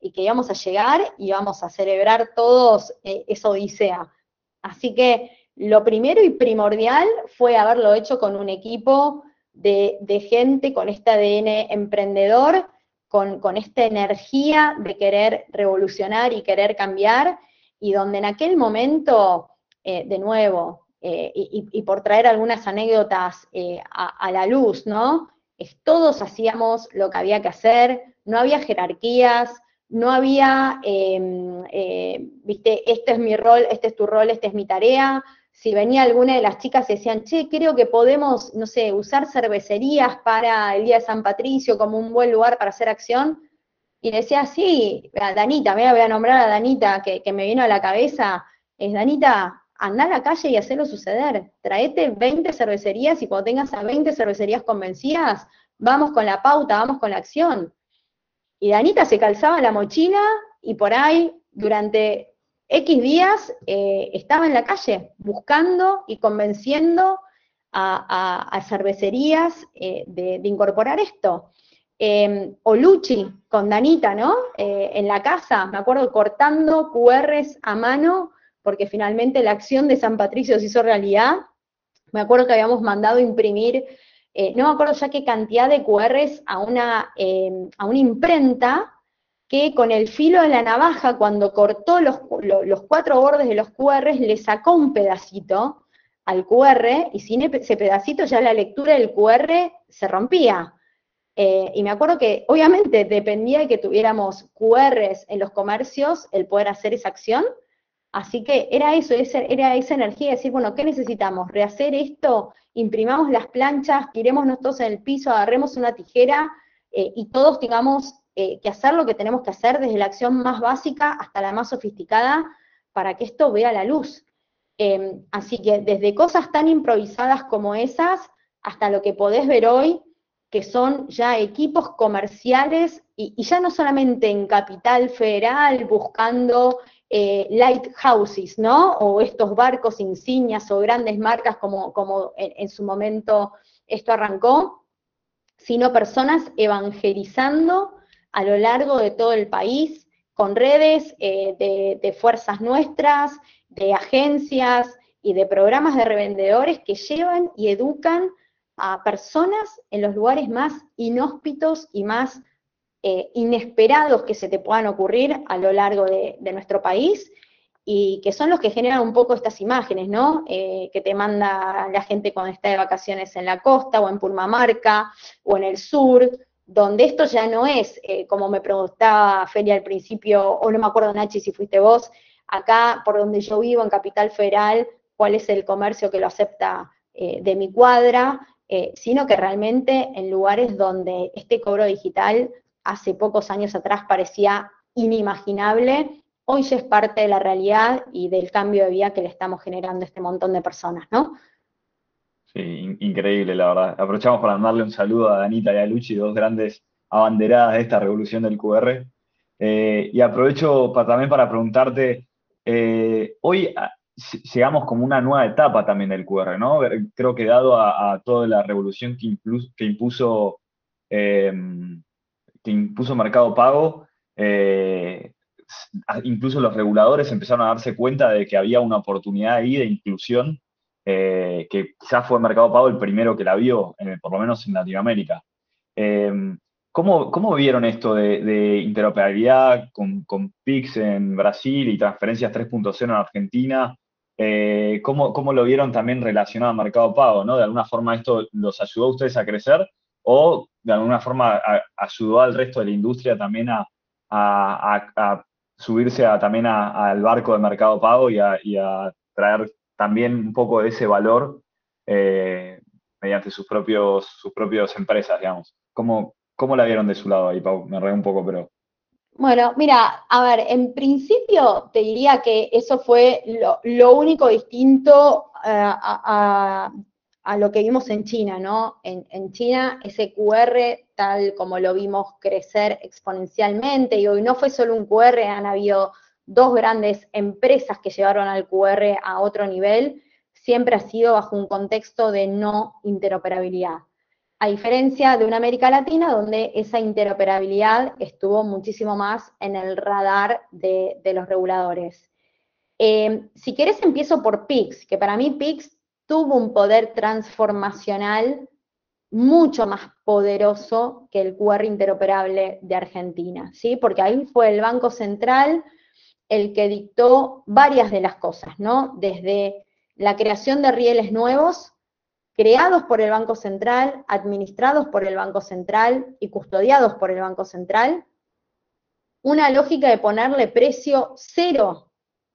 y que íbamos a llegar y íbamos a celebrar todos eh, esa odisea. Así que lo primero y primordial fue haberlo hecho con un equipo de, gente con este ADN emprendedor, con, esta energía de querer revolucionar y querer cambiar, y donde en aquel momento, eh, de nuevo, eh, y, por traer algunas anécdotas eh, a, la luz, ¿no? todos hacíamos lo que había que hacer, no había jerarquías, no había, em, viste, este es mi rol, este es tu rol, esta es mi tarea, si venía alguna de las chicas y decían, che, creo que podemos, no sé, usar cervecerías para el Día de San Patricio como un buen lugar para hacer acción. Y decía, sí, Danita, me voy a nombrar a Danita, que, me vino a la cabeza, es Danita, anda a la calle y hacelo suceder. Traete 20 cervecerías y cuando tengas a 20 cervecerías convencidas, vamos con la pauta, vamos con la acción. Y Danita se calzaba la mochila y por ahí, durante X días eh, estaba en la calle buscando y convenciendo a, cervecerías eh, de, incorporar esto. Eh, o Luchi con Danita, ¿no? Eh, en la casa, me acuerdo cortando QRs a mano, porque finalmente la acción de San Patricio se hizo realidad. Me acuerdo que habíamos mandado imprimir, no me acuerdo ya qué cantidad de QRs a una, a una imprenta que con el filo de la navaja, cuando cortó los, cuatro bordes de los QR, le sacó un pedacito al QR, y sin ese pedacito ya la lectura del QR se rompía. Eh, y me acuerdo que obviamente dependía de que tuviéramos QRs en los comercios el poder hacer esa acción, así que era eso, era esa energía de decir, bueno, ¿qué necesitamos? ¿Rehacer esto? Imprimamos las planchas, tirémonos todos en el piso, agarremos una tijera eh, y todos tengamos eh, que hacer lo que tenemos que hacer desde la acción más básica hasta la más sofisticada para que esto vea la luz. Em, así que desde cosas tan improvisadas como esas hasta lo que podés ver hoy, que son ya equipos comerciales y, ya no solamente en capital federal buscando eh, lighthouses, ¿no? O estos barcos insignias o grandes marcas como, como en su momento esto arrancó, sino personas evangelizando a lo largo de todo el país, con redes eh, de, fuerzas nuestras, de agencias y de programas de revendedores que llevan y educan a personas en los lugares más inhóspitos y más eh, inesperados que se te puedan ocurrir a lo largo de, nuestro país y que son los que generan un poco estas imágenes, ¿no? Eh, que te manda la gente cuando está de vacaciones en la costa o en Purmamarca o en el sur donde esto ya no es, eh, como me preguntaba Feria al principio, o no me acuerdo Nachi si fuiste vos, acá por donde yo vivo, en Capital Federal, cuál es el comercio que lo acepta de mi cuadra, sino que realmente en lugares donde este cobro digital hace pocos años atrás parecía inimaginable, hoy ya es parte de la realidad y del cambio de vida que le estamos generando a este montón de personas, ¿no? Sí, increíble, la verdad. Aprovechamos para mandarle un saludo a Danita y a Luchi, dos grandes abanderadas de esta revolución del QR. Eh, y aprovecho también para preguntarte, eh, hoy ah, llegamos como una nueva etapa también del QR, ¿no? Creo que dado a, toda la revolución que, que impuso, em, que impuso Mercado Pago, eh, incluso los reguladores empezaron a darse cuenta de que había una oportunidad ahí de inclusión, que quizás fue Mercado Pago el primero que la vio, por lo menos en Latinoamérica. Em, ¿Cómo, vieron esto de, interoperabilidad con, con, PIX en Brasil y transferencias 3.0 en Argentina? Eh, ¿cómo, lo vieron también relacionado al mercado pago? ¿no? ¿De alguna forma esto los ayudó a ustedes a crecer o de alguna forma ayudó al resto de la industria también a, subirse también al barco de mercado pago y a, traer también un poco de ese valor eh, mediante sus propios sus propias empresas, digamos? ¿Cómo, ¿Cómo la vieron de su lado ahí, Pau? Me reí un poco, pero... Bueno, mira, a ver, en principio te diría que eso fue lo, único distinto eh, a, lo que vimos en China, ¿no? En, China ese QR, tal como lo vimos crecer exponencialmente, y hoy no fue solo un QR, han habido dos grandes empresas que llevaron al QR a otro nivel, siempre ha sido bajo un contexto de no interoperabilidad a diferencia de una América Latina donde esa interoperabilidad estuvo muchísimo más en el radar de, los reguladores. Eh, si querés empiezo por PIX, que para mí PIX tuvo un poder transformacional mucho más poderoso que el QR interoperable de Argentina, ¿sí? Porque ahí fue el Banco Central el que dictó varias de las cosas, ¿no? Desde la creación de rieles nuevos creados por el Banco Central, administrados por el Banco Central y custodiados por el Banco Central, una lógica de ponerle precio cero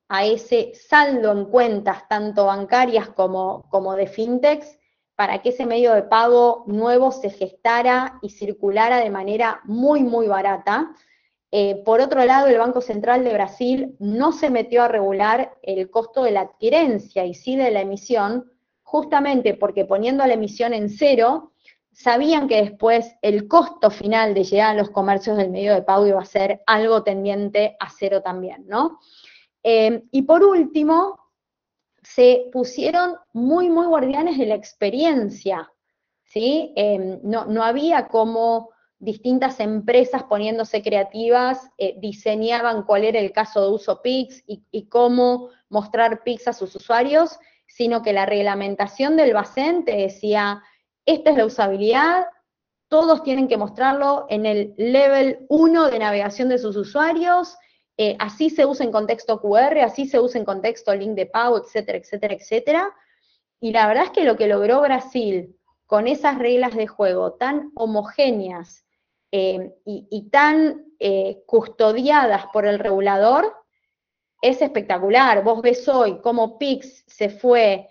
a ese saldo en cuentas, tanto bancarias como, como de fintechs, para que ese medio de pago nuevo se gestara y circulara de manera muy, muy barata. Eh, por otro lado, el Banco Central de Brasil no se metió a regular el costo de la adquirencia y sí de la emisión, justamente porque poniendo la emisión en cero, sabían que después el costo final de llegar a los comercios del medio de pago iba a ser algo tendiente a cero también, ¿no? Eh, y por último, se pusieron muy, muy guardianes de la experiencia, ¿sí? Eh, no, había como distintas empresas poniéndose creativas, eh, diseñaban cuál era el caso de uso PIX y, cómo mostrar PIX a sus usuarios, sino que la reglamentación del BACEN te decía, esta es la usabilidad, todos tienen que mostrarlo en el level 1 de navegación de sus usuarios, eh, así se usa en contexto QR, así se usa en contexto link de pago, etcétera, etcétera, etcétera. Y la verdad es que lo que logró Brasil con esas reglas de juego tan homogéneas eh, y, tan eh, custodiadas por el regulador, es espectacular. Vos ves hoy cómo Pix se fue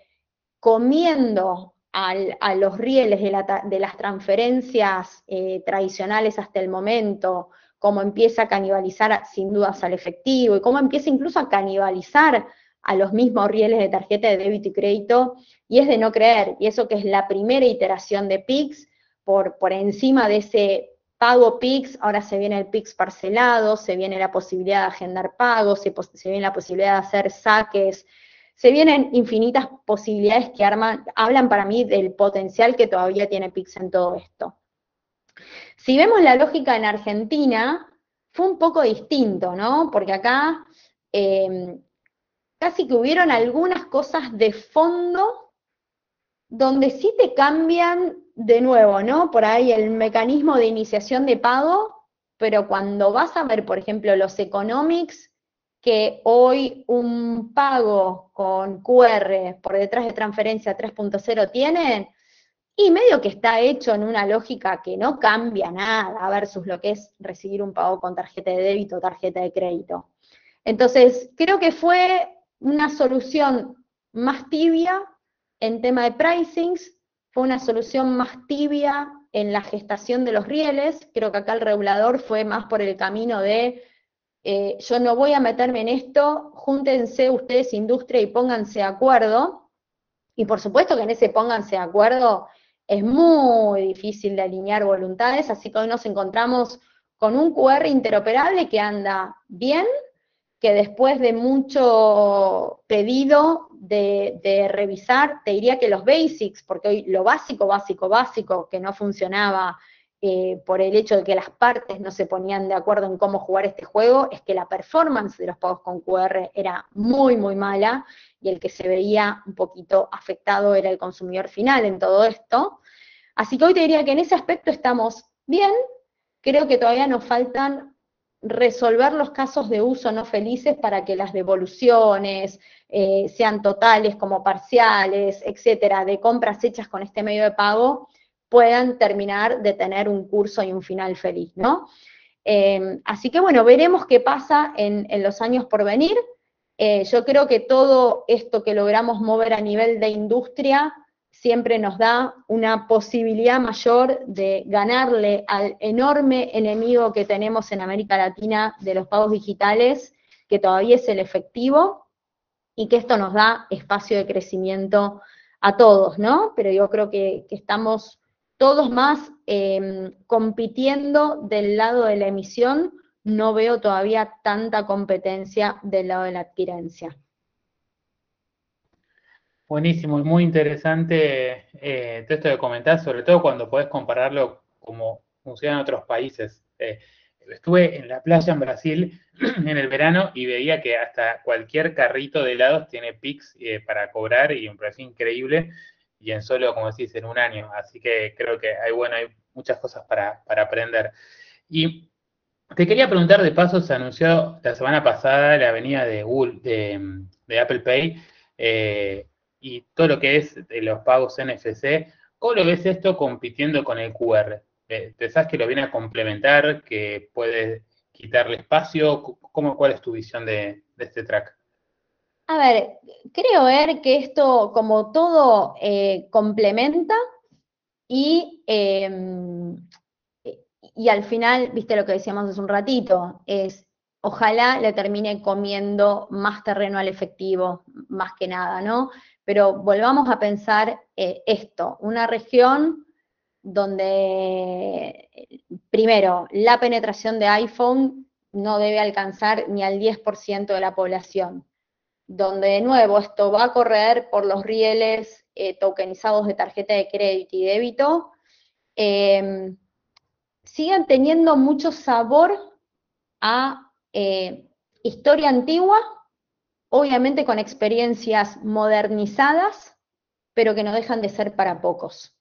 comiendo a los rieles de, las transferencias tradicionales hasta el momento, cómo empieza a canibalizar sin dudas al efectivo y cómo empieza incluso a canibalizar a los mismos rieles de tarjeta de débito y crédito, y es de no creer, y eso que es la primera iteración de PIX, por, por encima de ese pago PIX, ahora se viene el PIX parcelado, se viene la posibilidad de agendar pagos, se, viene la posibilidad de hacer saques, se vienen infinitas posibilidades que hablan para mí del potencial que todavía tiene PIX en todo esto. Si vemos la lógica en Argentina, fue un poco distinto, ¿no? Porque acá em, casi que hubieron algunas cosas de fondo donde sí te cambian de nuevo, ¿no? Por ahí el mecanismo de iniciación de pago, pero cuando vas a ver, por ejemplo, los economics, que hoy un pago con QR por detrás de transferencia 3.0 tiene, y medio que está hecho en una lógica que no cambia nada versus lo que es recibir un pago con tarjeta de débito o tarjeta de crédito. Entonces, creo que fue una solución más tibia en tema de pricings, fue una solución más tibia en la gestación de los rieles, creo que acá el regulador fue más por el camino de eh, yo no voy a meterme en esto, júntense ustedes industria y pónganse de acuerdo, y por supuesto que en ese pónganse de acuerdo es muy difícil de alinear voluntades, así que hoy nos encontramos con un QR interoperable que anda bien, que después de mucho pedido de, revisar, te diría que los basics, porque hoy lo básico, básico, básico, que no funcionaba eh, por el hecho de que las partes no se ponían de acuerdo en cómo jugar este juego, es que la performance de los pagos con QR era muy, muy mala y el que se veía un poquito afectado era el consumidor final en todo esto. Así que hoy te diría que en ese aspecto estamos bien, creo que todavía nos faltan resolver los casos de uso no felices para que las devoluciones eh, sean totales como parciales, etcétera, de compras hechas con este medio de pago, puedan terminar de tener un curso y un final feliz, ¿no? Em, así que bueno, veremos qué pasa en, los años por venir. Eh, yo creo que todo esto que logramos mover a nivel de industria siempre nos da una posibilidad mayor de ganarle al enorme enemigo que tenemos en América Latina de los pagos digitales, que todavía es el efectivo, y que esto nos da espacio de crecimiento a todos, ¿no? Pero yo creo que, estamos todos más em, compitiendo del lado de la emisión, no veo todavía tanta competencia del lado de la adquirencia. Buenísimo, muy interesante eh, todo esto que comentás, sobre todo cuando podés compararlo como funciona en otros países. Eh, estuve en la playa en Brasil en el verano y veía que hasta cualquier carrito de helados tiene PIX eh, para cobrar y me pareció increíble y en solo, como decís, en un año. Así que creo que hay, bueno, hay muchas cosas para, aprender. Y te quería preguntar, de paso, se anunció la semana pasada la venida de, Apple Pay y todo lo que es de los pagos NFC, ¿cómo lo ves esto compitiendo con el QR? ¿Pensás que lo viene a complementar, que puede quitarle espacio? ¿Cómo, ¿Cuál es tu visión de, este track? A ver, creo ver que esto, como todo, eh, complementa y, em, y al final, viste lo que decíamos hace un ratito, es ojalá le termine comiendo más terreno al efectivo, más que nada, ¿no? Pero volvamos a pensar eh, esto, una región donde, primero, la penetración de iPhone no debe alcanzar ni al 10% de la población, donde de nuevo esto va a correr por los rieles eh, tokenizados de tarjeta de crédito y débito, eh, siguen teniendo mucho sabor a historia antigua obviamente con experiencias modernizadas, pero que no dejan de ser para pocos.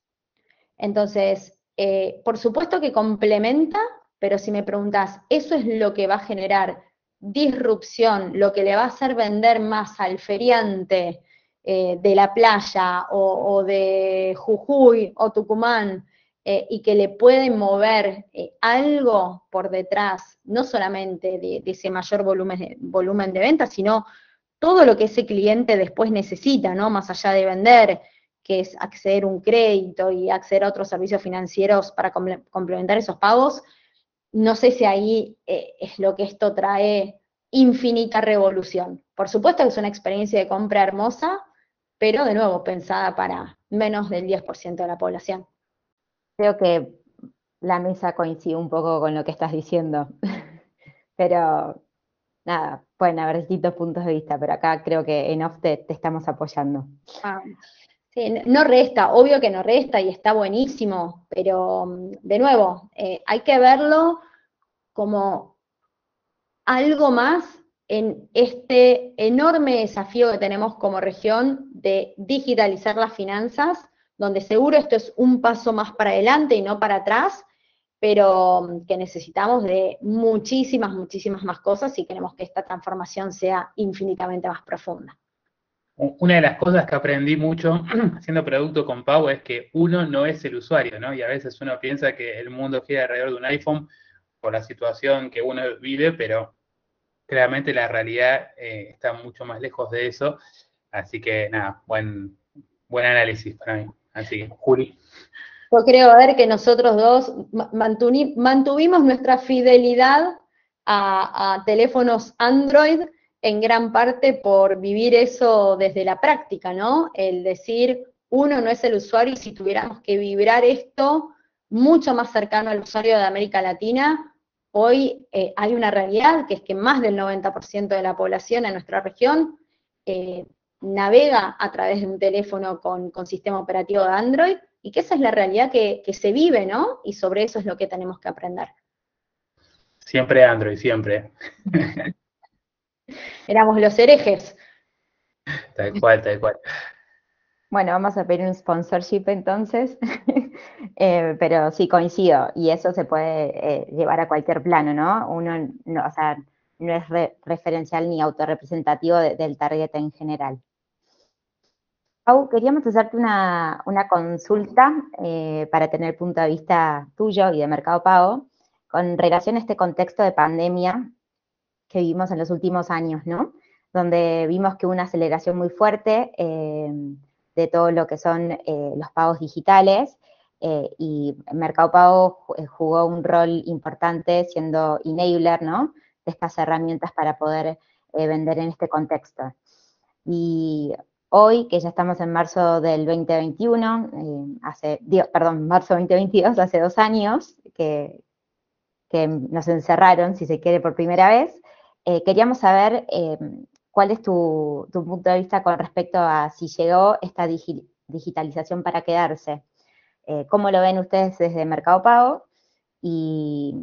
Entonces, eh, por supuesto que complementa, pero si me preguntas, ¿eso es lo que va a generar disrupción, lo que le va a hacer vender más al feriante eh, de la playa o, de Jujuy o Tucumán eh, y que le puede mover algo por detrás, no solamente de, ese mayor volumen de, volumen de ventas, sino todo lo que ese cliente después necesita, ¿no? Más allá de vender, que es acceder a un crédito y acceder a otros servicios financieros para complementar esos pagos, no sé si ahí eh, es lo que esto trae infinita revolución. Por supuesto que es una experiencia de compra hermosa, pero de nuevo pensada para menos del 10% de la población. Creo que la mesa coincide un poco con lo que estás diciendo, pero nada, pueden haber distintos puntos de vista, pero acá creo que en off te, estamos apoyando. Ah, no resta, obvio que no resta y está buenísimo, pero mm, de nuevo, eh, hay que verlo como algo más en este enorme desafío que tenemos como región de digitalizar las finanzas, donde seguro esto es un paso más para adelante y no para atrás, pero mm, que necesitamos de muchísimas, muchísimas más cosas y queremos que esta transformación sea infinitamente más profunda. Una de las cosas que aprendí mucho haciendo producto con Pau es que uno no es el usuario, ¿no? Y a veces uno piensa que el mundo gira alrededor de un iPhone por la situación que uno vive, pero claramente la realidad eh, está mucho más lejos de eso. Así que nada, buen, buen análisis para mí. Así que, Juli. Yo creo, a ver, que nosotros dos mantuvimos nuestra fidelidad a, teléfonos Android en gran parte por vivir eso desde la práctica, ¿no? El decir, uno no es el usuario y si tuviéramos que vibrar esto mucho más cercano al usuario de América Latina, hoy eh, hay una realidad que es que más del 90% de la población en nuestra región eh, navega a través de un teléfono con, sistema operativo de Android y que esa es la realidad que, se vive, ¿no? Y sobre eso es lo que tenemos que aprender. Siempre Android, siempre. Éramos los herejes. Tal cual, tal cual. Bueno, vamos a pedir un sponsorship entonces, eh, pero sí coincido, y eso se puede eh, llevar a cualquier plano, ¿no? Uno, no, o sea, no es referencial ni autorrepresentativo del target en general. Pau, queríamos hacerte una, consulta eh, para tener el punto de vista tuyo y de Mercado Pago con relación a este contexto de pandemia que vivimos en los últimos años, ¿no? Donde vimos que hubo una aceleración muy fuerte eh, de todo lo que son eh, los pagos digitales y Mercado Pago jugó un rol importante siendo enabler, ¿no? De estas herramientas para poder vender en este contexto. Y Hoy, que ya estamos en marzo del 2021, eh, hace, perdón, marzo 2022, hace dos años que, nos encerraron, si se quiere, por primera vez, eh, queríamos saber eh, cuál es tu, punto de vista con respecto a si llegó esta digitalización para quedarse. ¿Cómo lo ven ustedes desde Mercado Pago? Y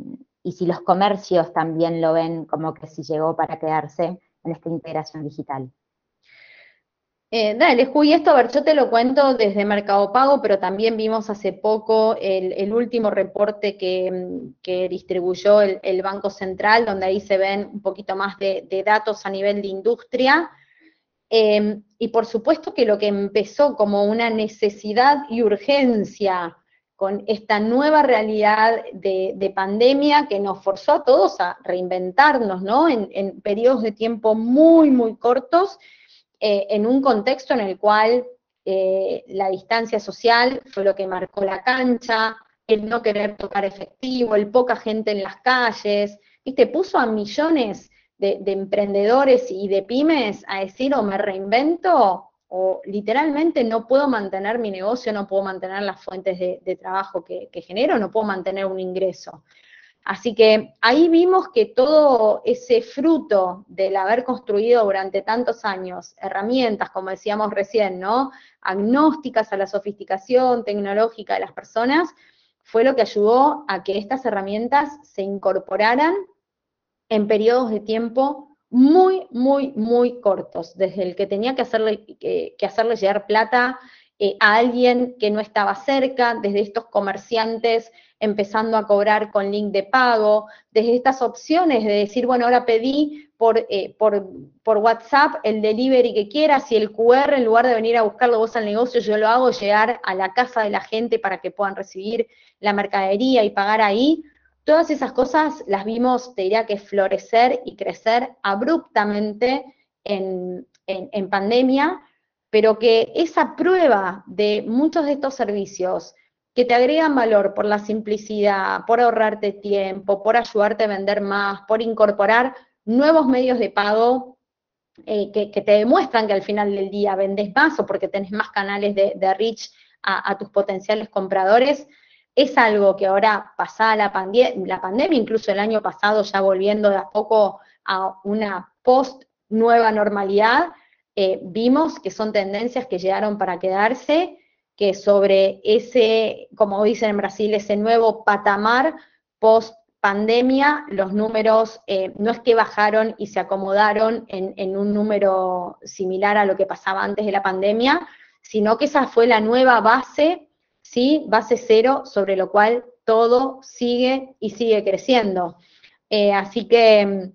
si los comercios también lo ven como que si llegó para quedarse en esta integración digital. Eh, dale, Juy, esto, a ver, yo te lo cuento desde Mercado Pago, pero también vimos hace poco el, último reporte que, distribuyó el, Banco Central, donde ahí se ven un poquito más de, datos a nivel de industria. Em, y por supuesto que lo que empezó como una necesidad y urgencia con esta nueva realidad de, pandemia que nos forzó a todos a reinventarnos, ¿no? En periodos de tiempo muy, muy cortos eh, en un contexto en el cual eh, la distancia social fue lo que marcó la cancha, el no querer tocar efectivo, el poca gente en las calles, ¿viste? Puso a millones de, emprendedores y de pymes a decir o me reinvento o literalmente no puedo mantener mi negocio, no puedo mantener las fuentes de, trabajo que, genero, no puedo mantener un ingreso. Así que ahí vimos que todo ese fruto del haber construido durante tantos años herramientas, como decíamos recién, ¿no? Agnósticas a la sofisticación tecnológica de las personas, fue lo que ayudó a que estas herramientas se incorporaran en periodos de tiempo muy, muy, muy cortos, desde el que tenía que hacerle, que, hacerle llegar plata eh, a alguien que no estaba cerca, desde estos comerciantes empezando a cobrar con link de pago, desde estas opciones de decir, bueno, ahora pedí por, eh, por, por, WhatsApp el delivery que quieras y el QR, en lugar de venir a buscarlo vos al negocio, yo lo hago llegar a la casa de la gente para que puedan recibir la mercadería y pagar ahí. Todas esas cosas las vimos, te diría que florecer y crecer abruptamente en, en pandemia, pero que esa prueba de muchos de estos servicios, que te agregan valor por la simplicidad, por ahorrarte tiempo, por ayudarte a vender más, por incorporar nuevos medios de pago eh, que, te demuestran que al final del día vendes más o porque tenés más canales de, reach a, tus potenciales compradores, es algo que ahora pasada la, pandemia, incluso el año pasado ya volviendo de a poco a una post nueva normalidad, eh, vimos que son tendencias que llegaron para quedarse que sobre ese, como dicen en Brasil, ese nuevo patamar post pandemia, los números eh, no es que bajaron y se acomodaron en, un número similar a lo que pasaba antes de la pandemia, sino que esa fue la nueva base, ¿sí? Base cero, sobre lo cual todo sigue y sigue creciendo. Eh, así que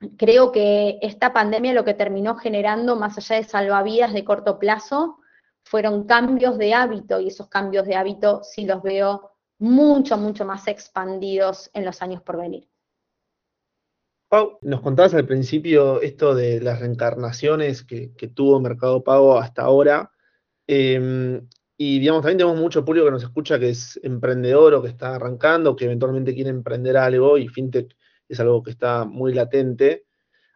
mm, creo que esta pandemia lo que terminó generando, más allá de salvavidas de corto plazo, fueron cambios de hábito y esos cambios de hábito sí los veo mucho, mucho más expandidos en los años por venir. Pau, nos contabas al principio esto de las reencarnaciones que, tuvo Mercado Pago hasta ahora. Em, y digamos, también tenemos mucho público que nos escucha que es emprendedor o que está arrancando, que eventualmente quiere emprender algo, y FinTech es algo que está muy latente.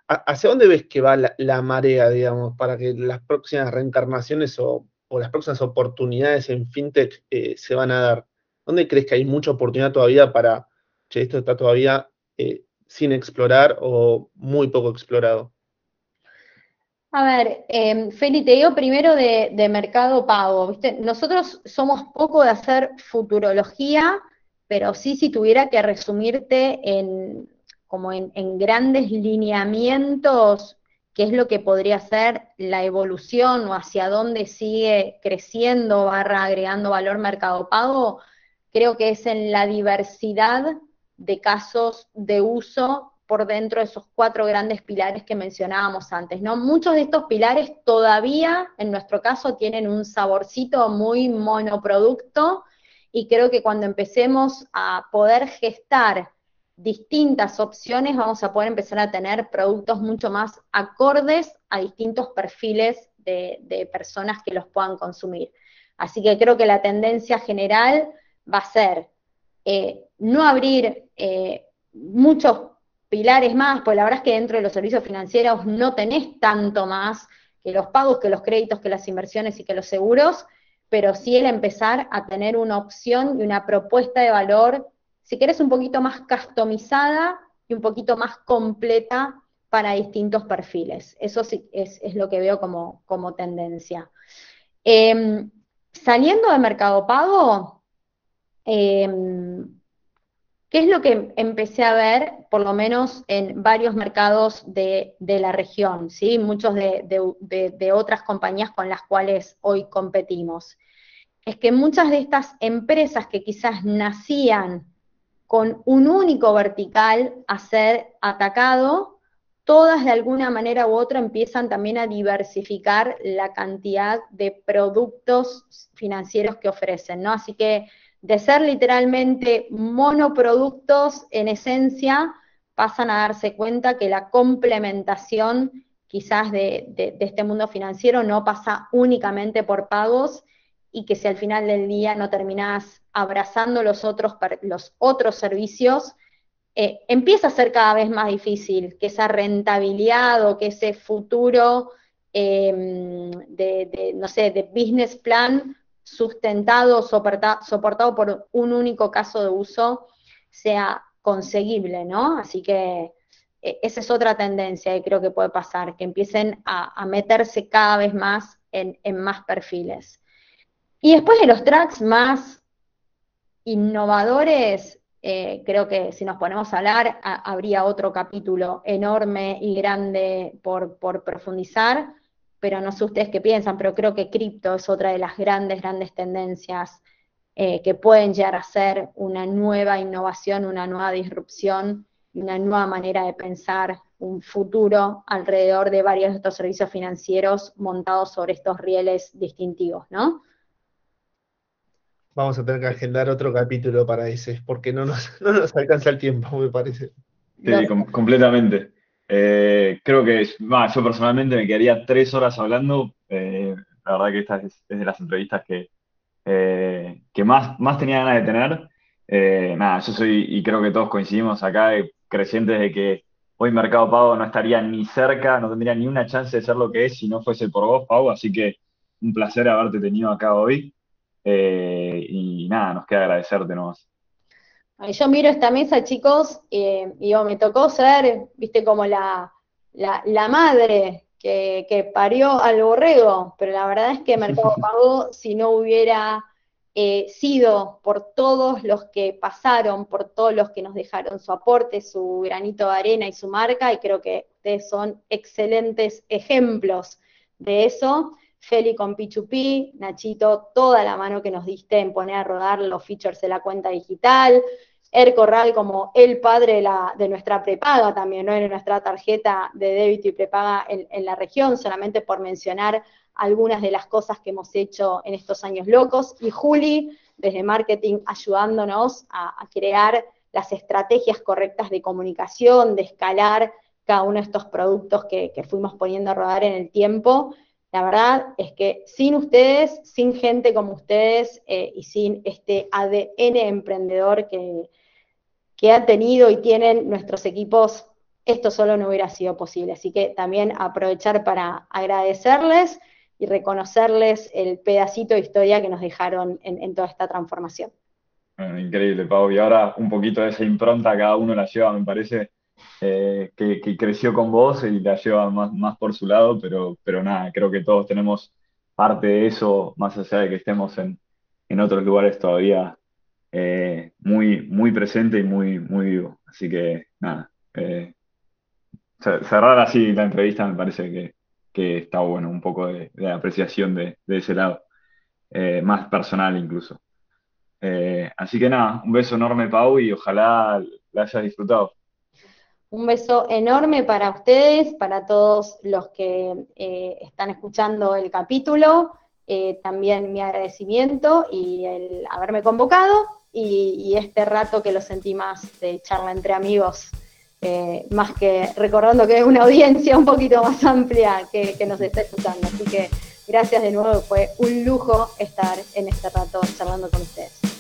¿Hacia dónde ves que va la, marea, digamos, para que las próximas reencarnaciones o, las próximas oportunidades en FinTech eh, se van a dar? ¿Dónde crees que hay mucha oportunidad todavía para, che, esto está todavía eh, sin explorar o muy poco explorado? A ver, eh, Feli, te digo primero de, mercado pago. Nosotros somos poco de hacer futurología, pero sí si tuviera que resumirte en como en grandes lineamientos, qué es lo que podría ser la evolución o hacia dónde sigue creciendo barra agregando valor mercado pago, creo que es en la diversidad de casos de uso por dentro de esos cuatro grandes pilares que mencionábamos antes, ¿no? Muchos de estos pilares todavía, en nuestro caso, tienen un saborcito muy monoproducto y creo que cuando empecemos a poder gestar distintas opciones, vamos a poder empezar a tener productos mucho más acordes a distintos perfiles de, personas que los puedan consumir. Así que creo que la tendencia general va a ser eh, no abrir eh, muchos pilares más, pues la verdad es que dentro de los servicios financieros no tenés tanto más que los pagos, que los créditos, que las inversiones y que los seguros, pero sí el empezar a tener una opción y una propuesta de valor, si querés, un poquito más customizada y un poquito más completa para distintos perfiles. Eso sí es, lo que veo como, como tendencia. Em, saliendo de Mercado Pago, em, ¿Qué es lo que empecé a ver, por lo menos en varios mercados de, la región, ¿sí? muchos de, otras compañías con las cuales hoy competimos? Es que muchas de estas empresas que quizás nacían con un único vertical a ser atacado, todas de alguna manera u otra empiezan también a diversificar la cantidad de productos financieros que ofrecen, ¿no? Así que de ser literalmente monoproductos en esencia, pasan a darse cuenta que la complementación quizás de, este mundo financiero no pasa únicamente por pagos y que si al final del día no terminás abrazando los otros, los otros servicios, eh, empieza a ser cada vez más difícil que esa rentabilidad o que ese futuro em, de, no sé, de business plan sustentado, soportado por un único caso de uso, sea conseguible, ¿no? Así que e, esa es otra tendencia que creo que puede pasar, que empiecen a, meterse cada vez más en, más perfiles. Y después de los tracks más innovadores, eh, creo que si nos ponemos a hablar, habría otro capítulo enorme y grande por, profundizar pero no sé ustedes qué piensan, pero creo que cripto es otra de las grandes, grandes tendencias eh, que pueden llegar a ser una nueva innovación, una nueva disrupción, una nueva manera de pensar un futuro alrededor de varios de estos servicios financieros montados sobre estos rieles distintivos, ¿no? Vamos a tener que agendar otro capítulo para ese, porque no nos, no nos alcanza el tiempo, me parece. Sí, completamente. Eh, creo que yo personalmente me quedaría tres horas hablando. Eh, la verdad que esta es, de las entrevistas que, eh, que más, más tenía ganas de tener. nada, yo soy, y creo que todos coincidimos acá, crecientes de que hoy Mercado Pago no estaría ni cerca, no tendría ni una chance de ser lo que es si no fuese por vos, Pau. Así que un placer haberte tenido acá hoy. Y nada, nos queda agradecerte nomás. Yo miro esta mesa, chicos, y digo, me tocó ser, viste, como la, la, madre que, parió al borrego, pero la verdad es que Mercado Pago, si no hubiera eh, sido por todos los que pasaron, por todos los que nos dejaron su aporte, su granito de arena y su marca, y creo que ustedes son excelentes ejemplos de eso. Feli con P2P, Nachito, toda la mano que nos diste en poner a rodar los features de la cuenta digital, Er Corral como el padre de nuestra prepaga también, ¿no? En nuestra tarjeta de débito y prepaga en, la región, solamente por mencionar algunas de las cosas que hemos hecho en estos años locos. Y Juli, desde marketing, ayudándonos a, crear las estrategias correctas de comunicación, de escalar cada uno de estos productos que, fuimos poniendo a rodar en el tiempo. La verdad es que sin ustedes, sin gente como ustedes eh, y sin este ADN emprendedor que, que han tenido y tienen nuestros equipos, esto solo no hubiera sido posible. Así que también aprovechar para agradecerles y reconocerles el pedacito de historia que nos dejaron en, toda esta transformación. increíble, Pau. Y ahora un poquito de esa impronta cada uno la lleva, me parece, eh, que, creció con vos y la lleva más, por su lado, pero, pero nada, creo que todos tenemos parte de eso, más allá de que estemos en, en otros lugares todavía eh, muy, muy presente y muy, muy vivo. Así que nada, eh, cerrar así la entrevista me parece que, que está bueno, un poco de, apreciación de, ese lado, más personal incluso. así que nada, un beso enorme Pau y ojalá la hayas disfrutado. Un beso enorme para ustedes, para todos los que están escuchando el capítulo. también mi agradecimiento y el haberme convocado y, este rato que lo sentí más de charla entre amigos, eh, más que recordando que es una audiencia un poquito más amplia que nos está escuchando. Así que gracias de nuevo, fue un lujo estar en este rato charlando con ustedes.